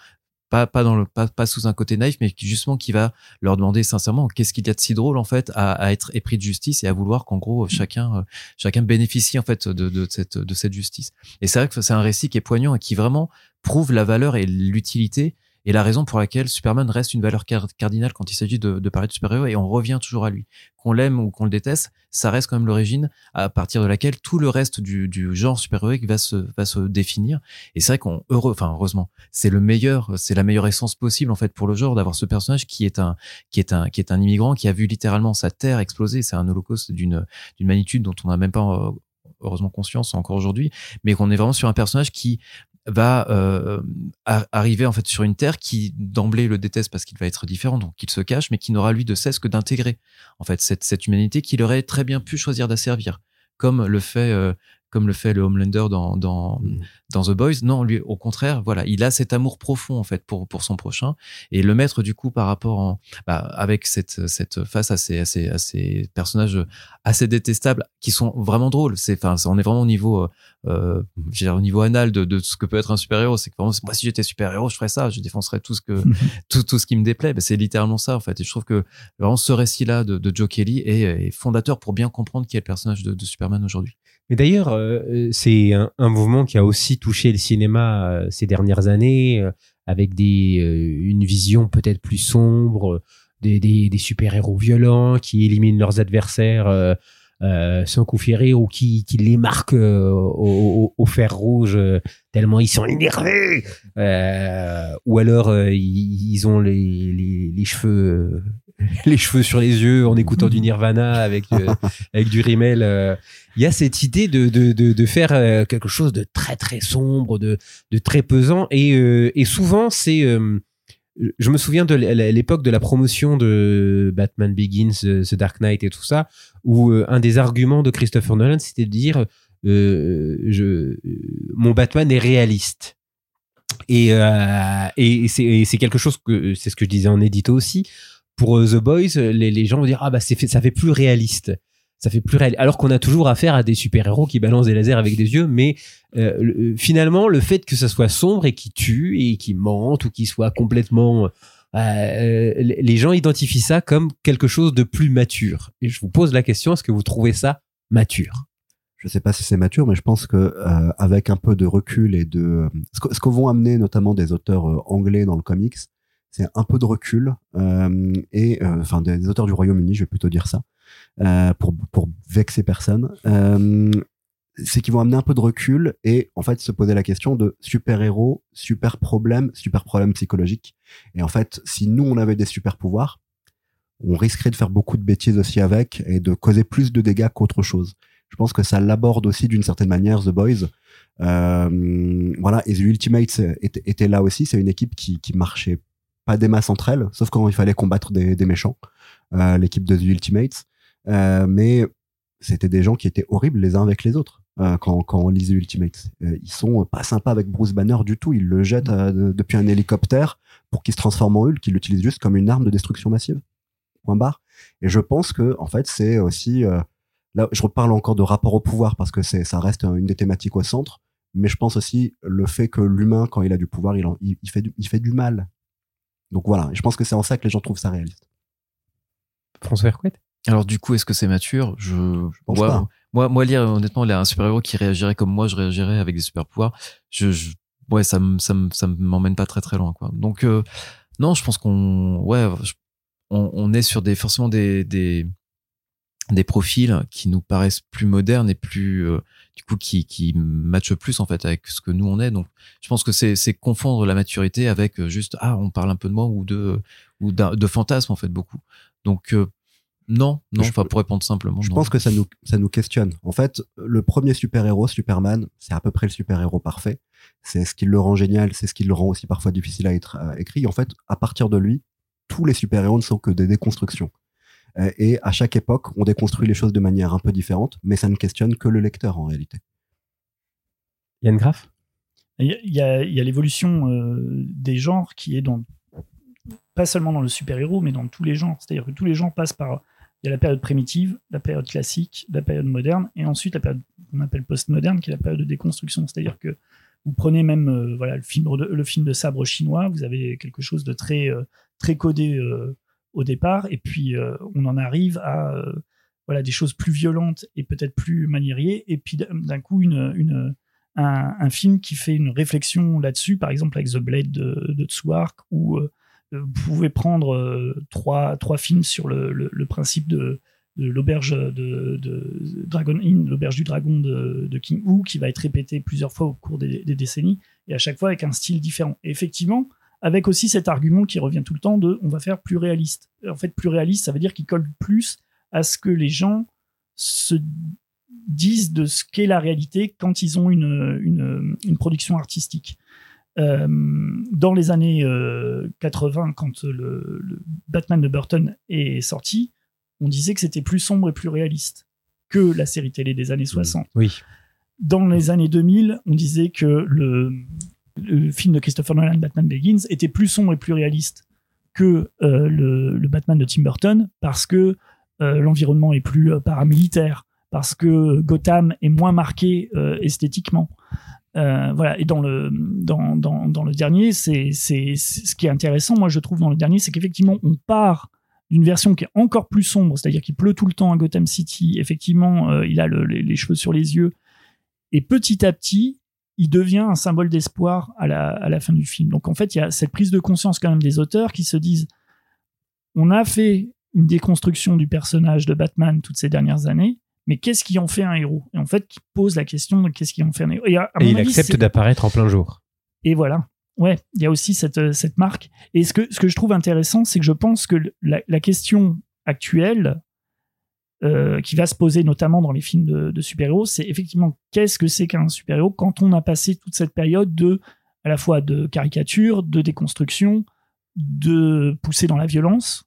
pas pas dans pas, sous un côté naïf, mais justement qui va leur demander sincèrement qu'est-ce qu'il y a de si drôle en fait à, être épris de justice et à vouloir qu'en gros euh, chacun chacun bénéficie en fait de cette de cette justice. Et c'est vrai que c'est un récit qui est poignant et qui vraiment prouve la valeur et l'utilité et la raison pour laquelle Superman reste une valeur car- cardinale quand il s'agit de, de parler de super-héros et on revient toujours à lui. Qu'on l'aime ou qu'on le déteste, ça reste quand même l'origine à partir de laquelle tout le reste du, genre super-héroïque va se, va se définir. Et c'est vrai qu'on, heureux, enfin, heureusement, c'est le meilleur, c'est la meilleure essence possible, en fait, pour le genre d'avoir ce personnage qui est un, qui est un, qui est un immigrant qui a vu littéralement sa terre exploser. C'est un holocauste d'une, d'une magnitude dont on n'a même pas, heureusement conscience encore aujourd'hui, mais qu'on est vraiment sur un personnage qui va euh, arriver en fait sur une terre qui d'emblée le déteste parce qu'il va être différent donc il se cache mais qui n'aura lui de cesse que d'intégrer en fait cette, cette humanité qu'il aurait très bien pu choisir d'asservir comme le fait euh, comme le fait le Homelander dans dans, Mm. dans The Boys. Non, lui, au contraire, voilà, il a cet amour profond en fait pour pour son prochain et le mettre du coup par rapport en bah, avec cette cette face à ces à ces, à ces personnages assez détestables qui sont vraiment drôles. C'est enfin, on est vraiment au niveau euh, euh, dire, au niveau anal de, de ce que peut être un super héros. C'est que vraiment, moi si j'étais super héros, je ferais ça, je défoncerais tout ce que tout, tout ce qui me déplaît. Ben, c'est littéralement ça en fait. Et je trouve que vraiment ce récit-là de, de Joe Kelly est, est fondateur pour bien comprendre qui est le personnage de, de Superman aujourd'hui. Mais d'ailleurs, euh, c'est un, mouvement qui a aussi touché le cinéma euh, ces dernières années, euh, avec des, euh, une vision peut-être plus sombre, euh, des, des, super-héros violents qui éliminent leurs adversaires euh, euh, sans coup ou qui, qui les marquent euh, au, fer rouge euh, tellement ils sont énervés. Euh, ou alors euh, ils, ont les, les, cheveux euh, les cheveux sur les yeux en écoutant du Nirvana avec euh, avec du rimel. euh, il y a cette idée de, de, de, de faire euh, quelque chose de très très sombre, de, de très pesant. Et, et souvent, c'est. je me souviens de l'époque de la promotion de Batman Begins, The Dark Knight et tout ça, où un des arguments de Christopher Nolan, c'était de dire je, mon Batman est réaliste. Et, et c'est quelque chose que c'est ce que je disais en édito aussi. Pour euh, The Boys, les, les gens vont dire ah bah ça fait plus réaliste ça fait plus réel. Alors qu'on a toujours affaire à des super-héros qui balancent des lasers avec des yeux, mais euh, le- finalement, le fait que ça soit sombre et qui tue et qui mente ou qui soit complètement... euh, euh, les gens identifient ça comme quelque chose de plus mature. Et je vous pose la question, est-ce que vous trouvez ça mature? Je sais pas si c'est mature, mais je pense que euh, avec un peu de recul et de euh, ce que, ce que vont amener notamment des auteurs euh, anglais dans le comics, c'est un peu de recul euh, et euh, enfin des auteurs du Royaume-Uni, je vais plutôt dire ça, euh, pour pour vexer personne. Euh, c'est qu'ils vont amener un peu de recul et en fait se poser la question de super héros, super problème, super problème psychologique. Et en fait, si nous on avait des super pouvoirs, on risquerait de faire beaucoup de bêtises aussi avec et de causer plus de dégâts qu'autre chose. Je pense que ça l'aborde aussi d'une certaine manière, The Boys. Euh, voilà, et The Ultimates était, était là aussi. C'est une équipe qui, qui marchait pas des masses entre elles, sauf quand il fallait combattre des, méchants, euh, l'équipe de Ultimates. Euh, mais c'était des gens qui étaient horribles les uns avec les autres. euh, quand, quand on Euh, ils sont pas sympas avec Bruce Banner du tout. Ils le jettent de- depuis un hélicoptère pour qu'il se transforme en Hulk. Ils l'utilisent juste comme une arme de destruction massive. Point barre. Et je pense que en fait, c'est aussi là, je reparle encore de rapport au pouvoir parce que ça reste une des thématiques au centre. Mais je pense aussi le fait que l'humain, quand il a du pouvoir, il, en- il, fait, il fait du mal. Donc voilà, je pense que c'est en ça que les gens trouvent ça réaliste. François Hercouet? Alors du coup, est-ce que c'est mature? Je, pense Ouais, pas. Moi, moi, lire honnêtement, là, un super-héros qui réagirait comme moi, je réagirais avec des super-pouvoirs. Je, je- ouais, ça me, ça me, ça m'emmène pas très très loin, quoi. Donc euh, non, je pense qu'on, ouais, je- on, on est sur des forcément des, des des profils qui nous paraissent plus modernes et plus euh, du coup qui qui matchent plus en fait avec ce que nous on est donc je pense que c'est c'est confondre la maturité avec euh, juste ah on parle un peu de moi ou de ou de fantasme en fait beaucoup donc euh, non non Je- enfin pour répondre simplement Je non. pense que ça nous, ça nous questionne. En fait, le premier super-héros, Superman, c'est à peu près le super-héros parfait. C'est ce qui le rend génial, c'est ce qui le rend aussi parfois difficile à être euh, écrit. En fait, à partir de lui, tous les super-héros ne sont que des déconstructions. Euh, et à chaque époque, on déconstruit les choses de manière un peu différente, mais ça ne questionne que le lecteur en réalité. Yann Graff? Il y a, l'évolution euh, des genres qui est dans pas seulement dans le super-héros, mais dans tous les genres. C'est-à-dire que tous les genres passent par il y a la période primitive, la période classique, la période moderne, et ensuite la période qu'on appelle post-moderne, qui est la période de déconstruction. C'est-à-dire que vous prenez même euh, voilà le film de, le film de sabre chinois, vous avez quelque chose de très euh, très codé euh, au départ, et puis euh, on en arrive à euh, voilà des choses plus violentes et peut-être plus maniériées, et puis d'un coup une, une un, film qui fait une réflexion là-dessus, par exemple avec The Blade de, de Tsuark, où euh, vous pouvez prendre trois, trois films sur le, le- principe de, l'auberge de, Dragon Inn, l'auberge du dragon de, King Hu, qui va être répété plusieurs fois au cours des, décennies, et à chaque fois avec un style différent. Effectivement, avec aussi cet argument qui revient tout le temps de on va faire plus réaliste. En fait, plus réaliste, ça veut dire qu'il colle plus à ce que les gens se disent de ce qu'est la réalité quand ils ont une, une, une production artistique. Euh, dans les années euh, 80, quand le, le Batman de Burton est sorti, on disait que c'était plus sombre et plus réaliste que la série télé des années 60. Oui. dans les années 2000, on disait que le, le film de Christopher Nolan, Batman Begins, était plus sombre et plus réaliste que euh, le, Batman de Tim Burton parce que euh, l'environnement est plus euh, paramilitaire, parce que Gotham est moins marqué esthétiquement. Voilà. Et dans le dans, dans, dans le dernier, c'est c'est ce qui est intéressant, moi je trouve dans le dernier, c'est qu'effectivement on part d'une version qui est encore plus sombre, c'est-à-dire qu'il pleut tout le temps à Gotham City. Effectivement, il a le- les, les cheveux sur les yeux, et petit à petit, il devient un symbole d'espoir à la, à la fin du film. Donc en fait, il y a cette prise de conscience quand même des auteurs qui se disent on a fait une déconstruction du personnage de Batman toutes ces dernières années, mais qu'est-ce qui en fait un héros? Et en fait, qui pose la question de qu'est-ce qui en fait un héros? Et, à- à Et mon il avis, accepte d'apparaître en plein jour. et voilà. Ouais, il y a aussi cette, cette marque. Et ce que, ce que je trouve intéressant, c'est que je pense que la, la question actuelle euh, qui va se poser notamment dans les films de, de super-héros, c'est effectivement qu'est-ce que c'est qu'un super-héros quand on a passé toute cette période de à la fois de caricature, de déconstruction, de pousser dans la violence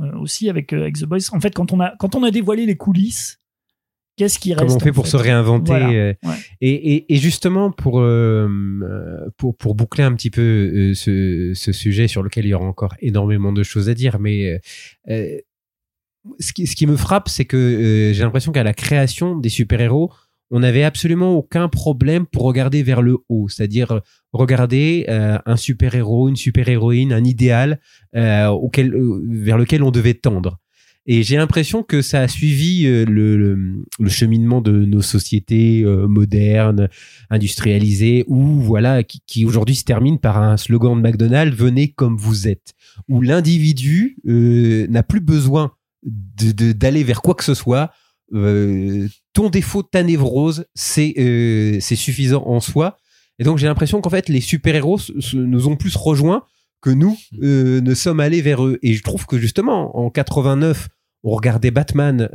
euh, aussi avec, euh, avec The Boys. En fait, quand on a quand on a dévoilé les coulisses, qu'est-ce qui reste Comment on fait pour fait se réinventer Voilà, ouais. et, et, et justement, pour, euh, pour, pour boucler un petit peu ce, ce sujet sur lequel il y aura encore énormément de choses à dire, mais ce, qui, me frappe, c'est que euh, j'ai l'impression qu'à la création des super-héros, on n'avait absolument aucun problème pour regarder vers le haut, c'est-à-dire euh, regarder euh, un super-héros, une super-héroïne, un idéal vers lequel on devait tendre. Et j'ai l'impression que ça a suivi le, cheminement de nos sociétés modernes, industrialisées, où voilà, qui, qui aujourd'hui se termine par un slogan de McDonald's "Venez comme vous êtes", où l'individu n'a plus besoin d'aller vers quoi que ce soit. Euh, ton défaut, ta névrose, c'est euh, c'est suffisant en soi. Et donc j'ai l'impression qu'en fait les super-héros nous ont plus rejoints que nous euh, ne sommes allés vers eux. Et je trouve que justement en 89 on regardait Batman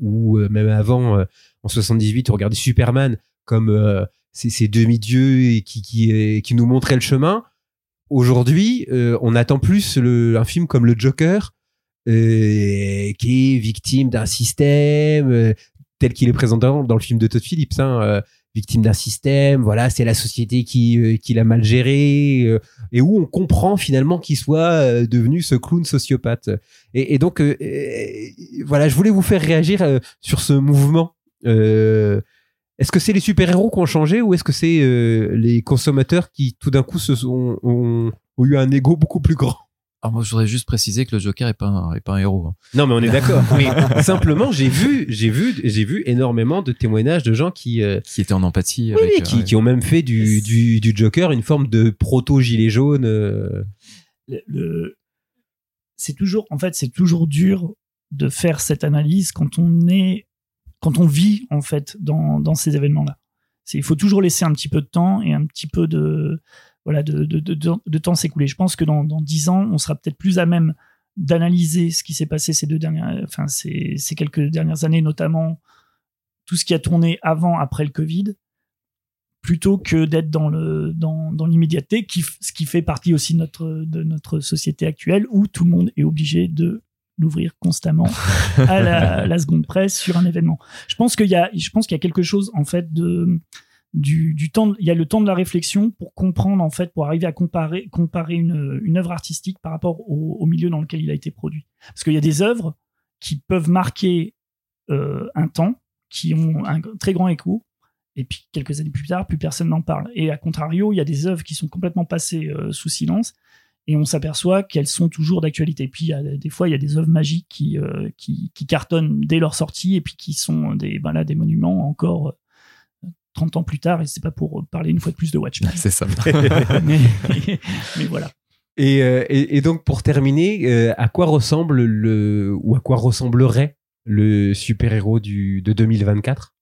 ou même avant en 78 on regardait Superman comme ces, ces demi-dieux qui, qui, qui nous montraient le chemin. Aujourd'hui, on attend plus le, un film comme le Joker euh, qui est victime d'un système euh, tel qu'il est présenté dans, le film de Todd Phillips. Hein, euh, victime d'un système, voilà, c'est la société qui, qui l'a mal géré, et où on comprend finalement qu'il soit devenu ce clown sociopathe. Et, donc, voilà, je voulais vous faire réagir sur ce mouvement. Est-ce que c'est les super-héros qui ont changé ou est-ce que c'est les consommateurs qui tout d'un coup ont, ont eu un ego beaucoup plus grand? Alors moi, je voudrais juste préciser que le Joker est pas un, est pas un héros. hein. Non, mais on est d'accord. mais simplement, j'ai vu, j'ai vu, j'ai vu énormément de témoignages de gens qui, euh, Qui était en empathie oui, avec. euh, qui, ouais. qui ont même fait du, du, du Joker une forme de proto gilet jaune. euh. le- le- c'est toujours, en fait, c'est toujours dur de faire cette analyse quand on est, quand on vit en fait dans, dans ces événements-là. Il faut toujours laisser un petit peu de temps et un petit peu de, voilà, de, de, de, de- temps s'écouler. Je pense que dans, dans 10 ans, on sera peut-être plus à même d'analyser ce qui s'est passé ces deux dernières, enfin, ces, ces quelques dernières années, notamment tout ce qui a tourné avant, après le Covid, plutôt que d'être dans le dans, dans l'immédiateté, qui, ce qui fait partie aussi de notre de notre société actuelle où tout le monde est obligé de l'ouvrir constamment à la, la seconde presse sur un événement. Je pense qu'il y a je pense qu'il y a quelque chose en fait de du, temps, il y a le temps de la réflexion pour comprendre en fait, pour arriver à comparer, une, œuvre artistique par rapport au, milieu dans lequel il a été produit. Parce qu'il y a des œuvres qui peuvent marquer euh, un temps, qui ont un très grand écho, et puis quelques années plus tard, plus personne n'en parle. Et à contrario, il y a des œuvres qui sont complètement passées euh, sous silence, et on s'aperçoit qu'elles sont toujours d'actualité. Et puis il y a, des fois, il y a des œuvres magiques qui, euh, qui, qui cartonnent dès leur sortie, et puis qui sont des, ben là, des monuments encore. Euh, 30 ans plus tard, et c'est pas pour parler une fois de plus de Watchmen. C'est ça. mais, mais voilà. Et, euh, et, et donc pour terminer, euh, à quoi ressemble le ou à quoi ressemblerait le super-héros du de 2024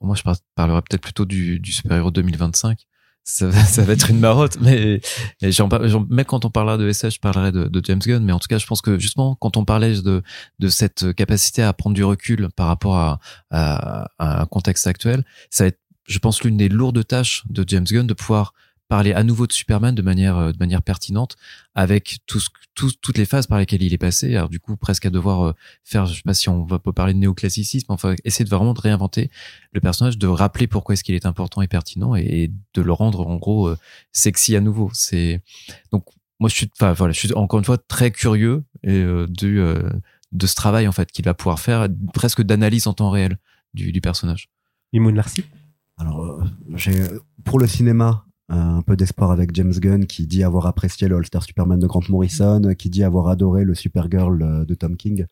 Moi, je par- parlerai peut-être plutôt du, du super-héros 2025. Ça va, ça va être une marotte, mais, mais même quand on parlera de SF, je parlerai de, de James Gunn. Mais en tout cas, je pense que justement, quand on parlait de, de cette capacité à prendre du recul par rapport à, à, à un contexte actuel, ça va être, je pense, l'une des lourdes tâches de James Gunn de pouvoir parler à nouveau de Superman de manière euh, de manière pertinente avec tout ce, tout, toutes les phases par lesquelles il est passé. Alors du coup, presque à devoir euh, faire, je sais pas si on va pas parler de néoclassicisme, enfin essayer de vraiment de réinventer le personnage, de rappeler pourquoi est-ce qu'il est important et pertinent et, de le rendre en gros euh, sexy à nouveau. C'est donc moi je suis, enfin voilà, je suis encore une fois très curieux et, du de ce travail en fait qu'il va pouvoir faire, presque d'analyse en temps réel du, du personnage. Mimoun Larcy? Alors, j'ai pour le cinéma, un peu d'espoir avec James Gunn qui dit avoir apprécié le All-Star Superman de Grant Morrison, qui dit avoir adoré le Supergirl euh, de Tom King.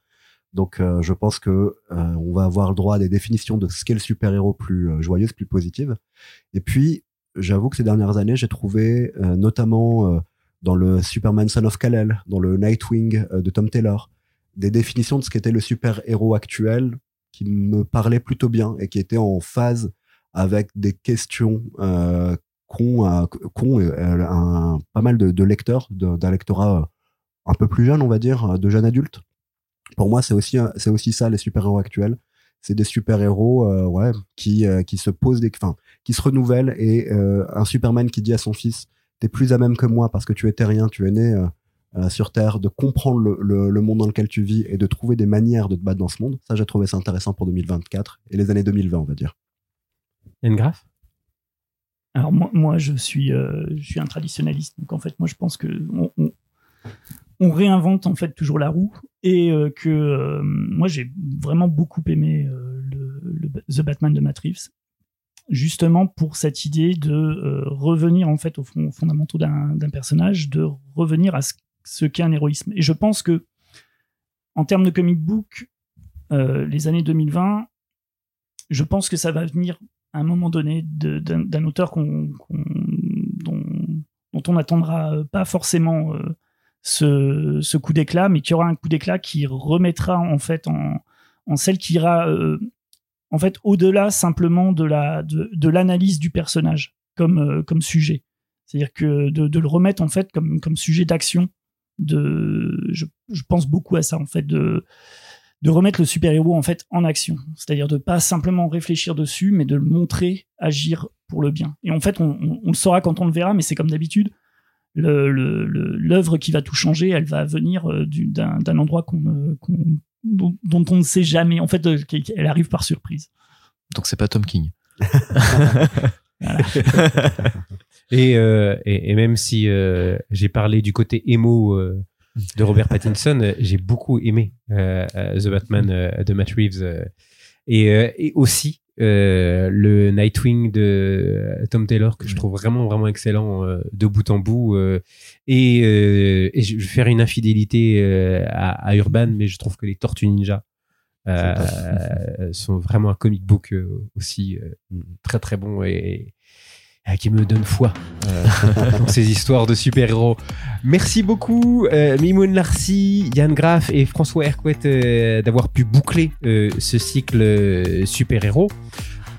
Donc euh, je pense que euh, on va avoir le droit à des définitions de ce qu'est le super-héros plus joyeuse, plus positive. Et puis j'avoue que ces dernières années, j'ai trouvé notamment dans le Superman Son of Kal-El, dans le Nightwing de Tom Taylor, des définitions de ce qu'était le super-héros actuel qui me parlaient plutôt bien et qui étaient en phase avec des questions euh, qu'ont euh, un, pas mal de, lecteurs, d'un lectorat un peu plus jeune, on va dire, de jeunes adultes. Pour moi, c'est aussi, aussi ça, les super-héros actuels. C'est des super-héros euh, ouais, qui, euh, qui se posent des, qui se renouvellent et un Superman qui dit à son fils, t'es plus à même que moi parce que tu étais rien, tu es né sur Terre, de comprendre le, le, monde dans lequel tu vis et de trouver des manières de te battre dans ce monde. Ça, j'ai trouvé ça intéressant pour 2024 et les années 2020, on va dire. Yann Graff alors moi, moi je suis, euh, je suis un traditionnaliste, donc en fait moi je pense que on, réinvente en fait toujours la roue et euh, que euh, moi j'ai vraiment beaucoup aimé le, The Batman de Matt Reeves, justement pour cette idée de revenir en fait aux, fondamentaux d'un personnage, de revenir à ce, qu'est un héroïsme. Et je pense que en termes de comic book, les années 2020, je pense que ça va venir à un moment donné d'un auteur dont, on n'attendra pas forcément euh, ce, coup d'éclat, mais qui aura un coup d'éclat qui remettra en fait en, celle qui ira euh, en fait au-delà simplement de la de, l'analyse du personnage comme euh, comme sujet. C'est-à-dire que de, de, le remettre en fait comme comme sujet d'action. De, je, je pense beaucoup à ça en fait de de remettre le super-héros en fait en action. C'est-à-dire de pas simplement réfléchir dessus, mais de le montrer agir pour le bien. Et en fait, on, le saura quand on le verra, mais c'est comme d'habitude. L'œuvre qui va tout changer, elle va venir euh, d'un endroit qu'on, dont, on ne sait jamais. En fait, euh, elle arrive par surprise. Donc c'est pas Tom King. Euh, et, et, même si j'ai parlé du côté émo de Robert Pattinson, euh, j'ai beaucoup aimé euh, euh, The Batman de Matt Reeves et, aussi le Nightwing de Tom Taylor que je trouve vraiment vraiment excellent de bout en bout et, je vais faire une infidélité à, Urban mais je trouve que les Tortues Ninja sont vraiment un comic book aussi très très bon et, qui me donne foi euh, dans ces histoires de super-héros. Merci beaucoup, euh, Mimoun Larcy, Yann Graff et François Hercouet euh, d'avoir pu boucler ce cycle super-héros.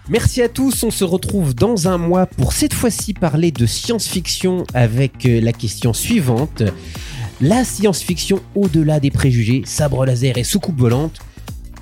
Merci à tous, on se retrouve dans un mois pour cette fois-ci parler de science-fiction avec la question suivante. La science-fiction au-delà des préjugés, sabre laser et soucoupe volante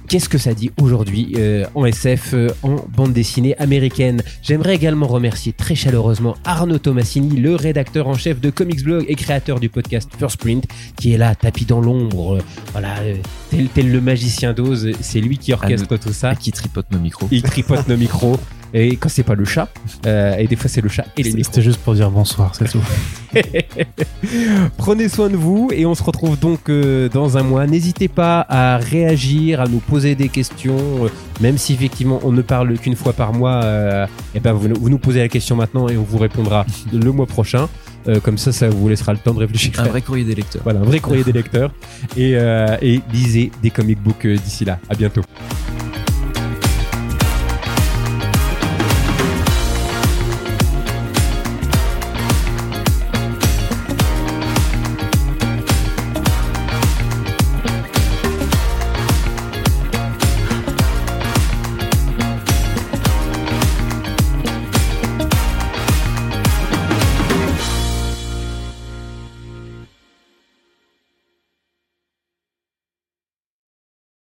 qu'est-ce que ça dit aujourd'hui euh, en SF, euh, en bande dessinée américaine? J'aimerais également remercier très chaleureusement Arnaud Tomassini, le rédacteur en chef de Comics Blog et créateur du podcast First Print, qui est là, tapis dans l'ombre, voilà, euh, tel, tel le magicien d'Oz, c'est lui qui orchestre tout ça. Et qui tripote nos micros. Il tripote nos micros. Et quand c'est pas le chat, euh, et des fois c'est le chat et les C'était juste pour dire bonsoir, c'est tout. Prenez soin de vous et on se retrouve donc euh, dans un mois. N'hésitez pas à réagir, à nous poser des questions, euh, même si effectivement on ne parle qu'une fois par mois. et eh ben vous, vous, nous posez la question maintenant et on vous répondra le mois prochain. comme ça, ça vous laissera le temps de réfléchir. Un vrai courrier des lecteurs. Voilà, un vrai courrier des lecteurs. Et, et lisez des comic books d'ici là. À bientôt.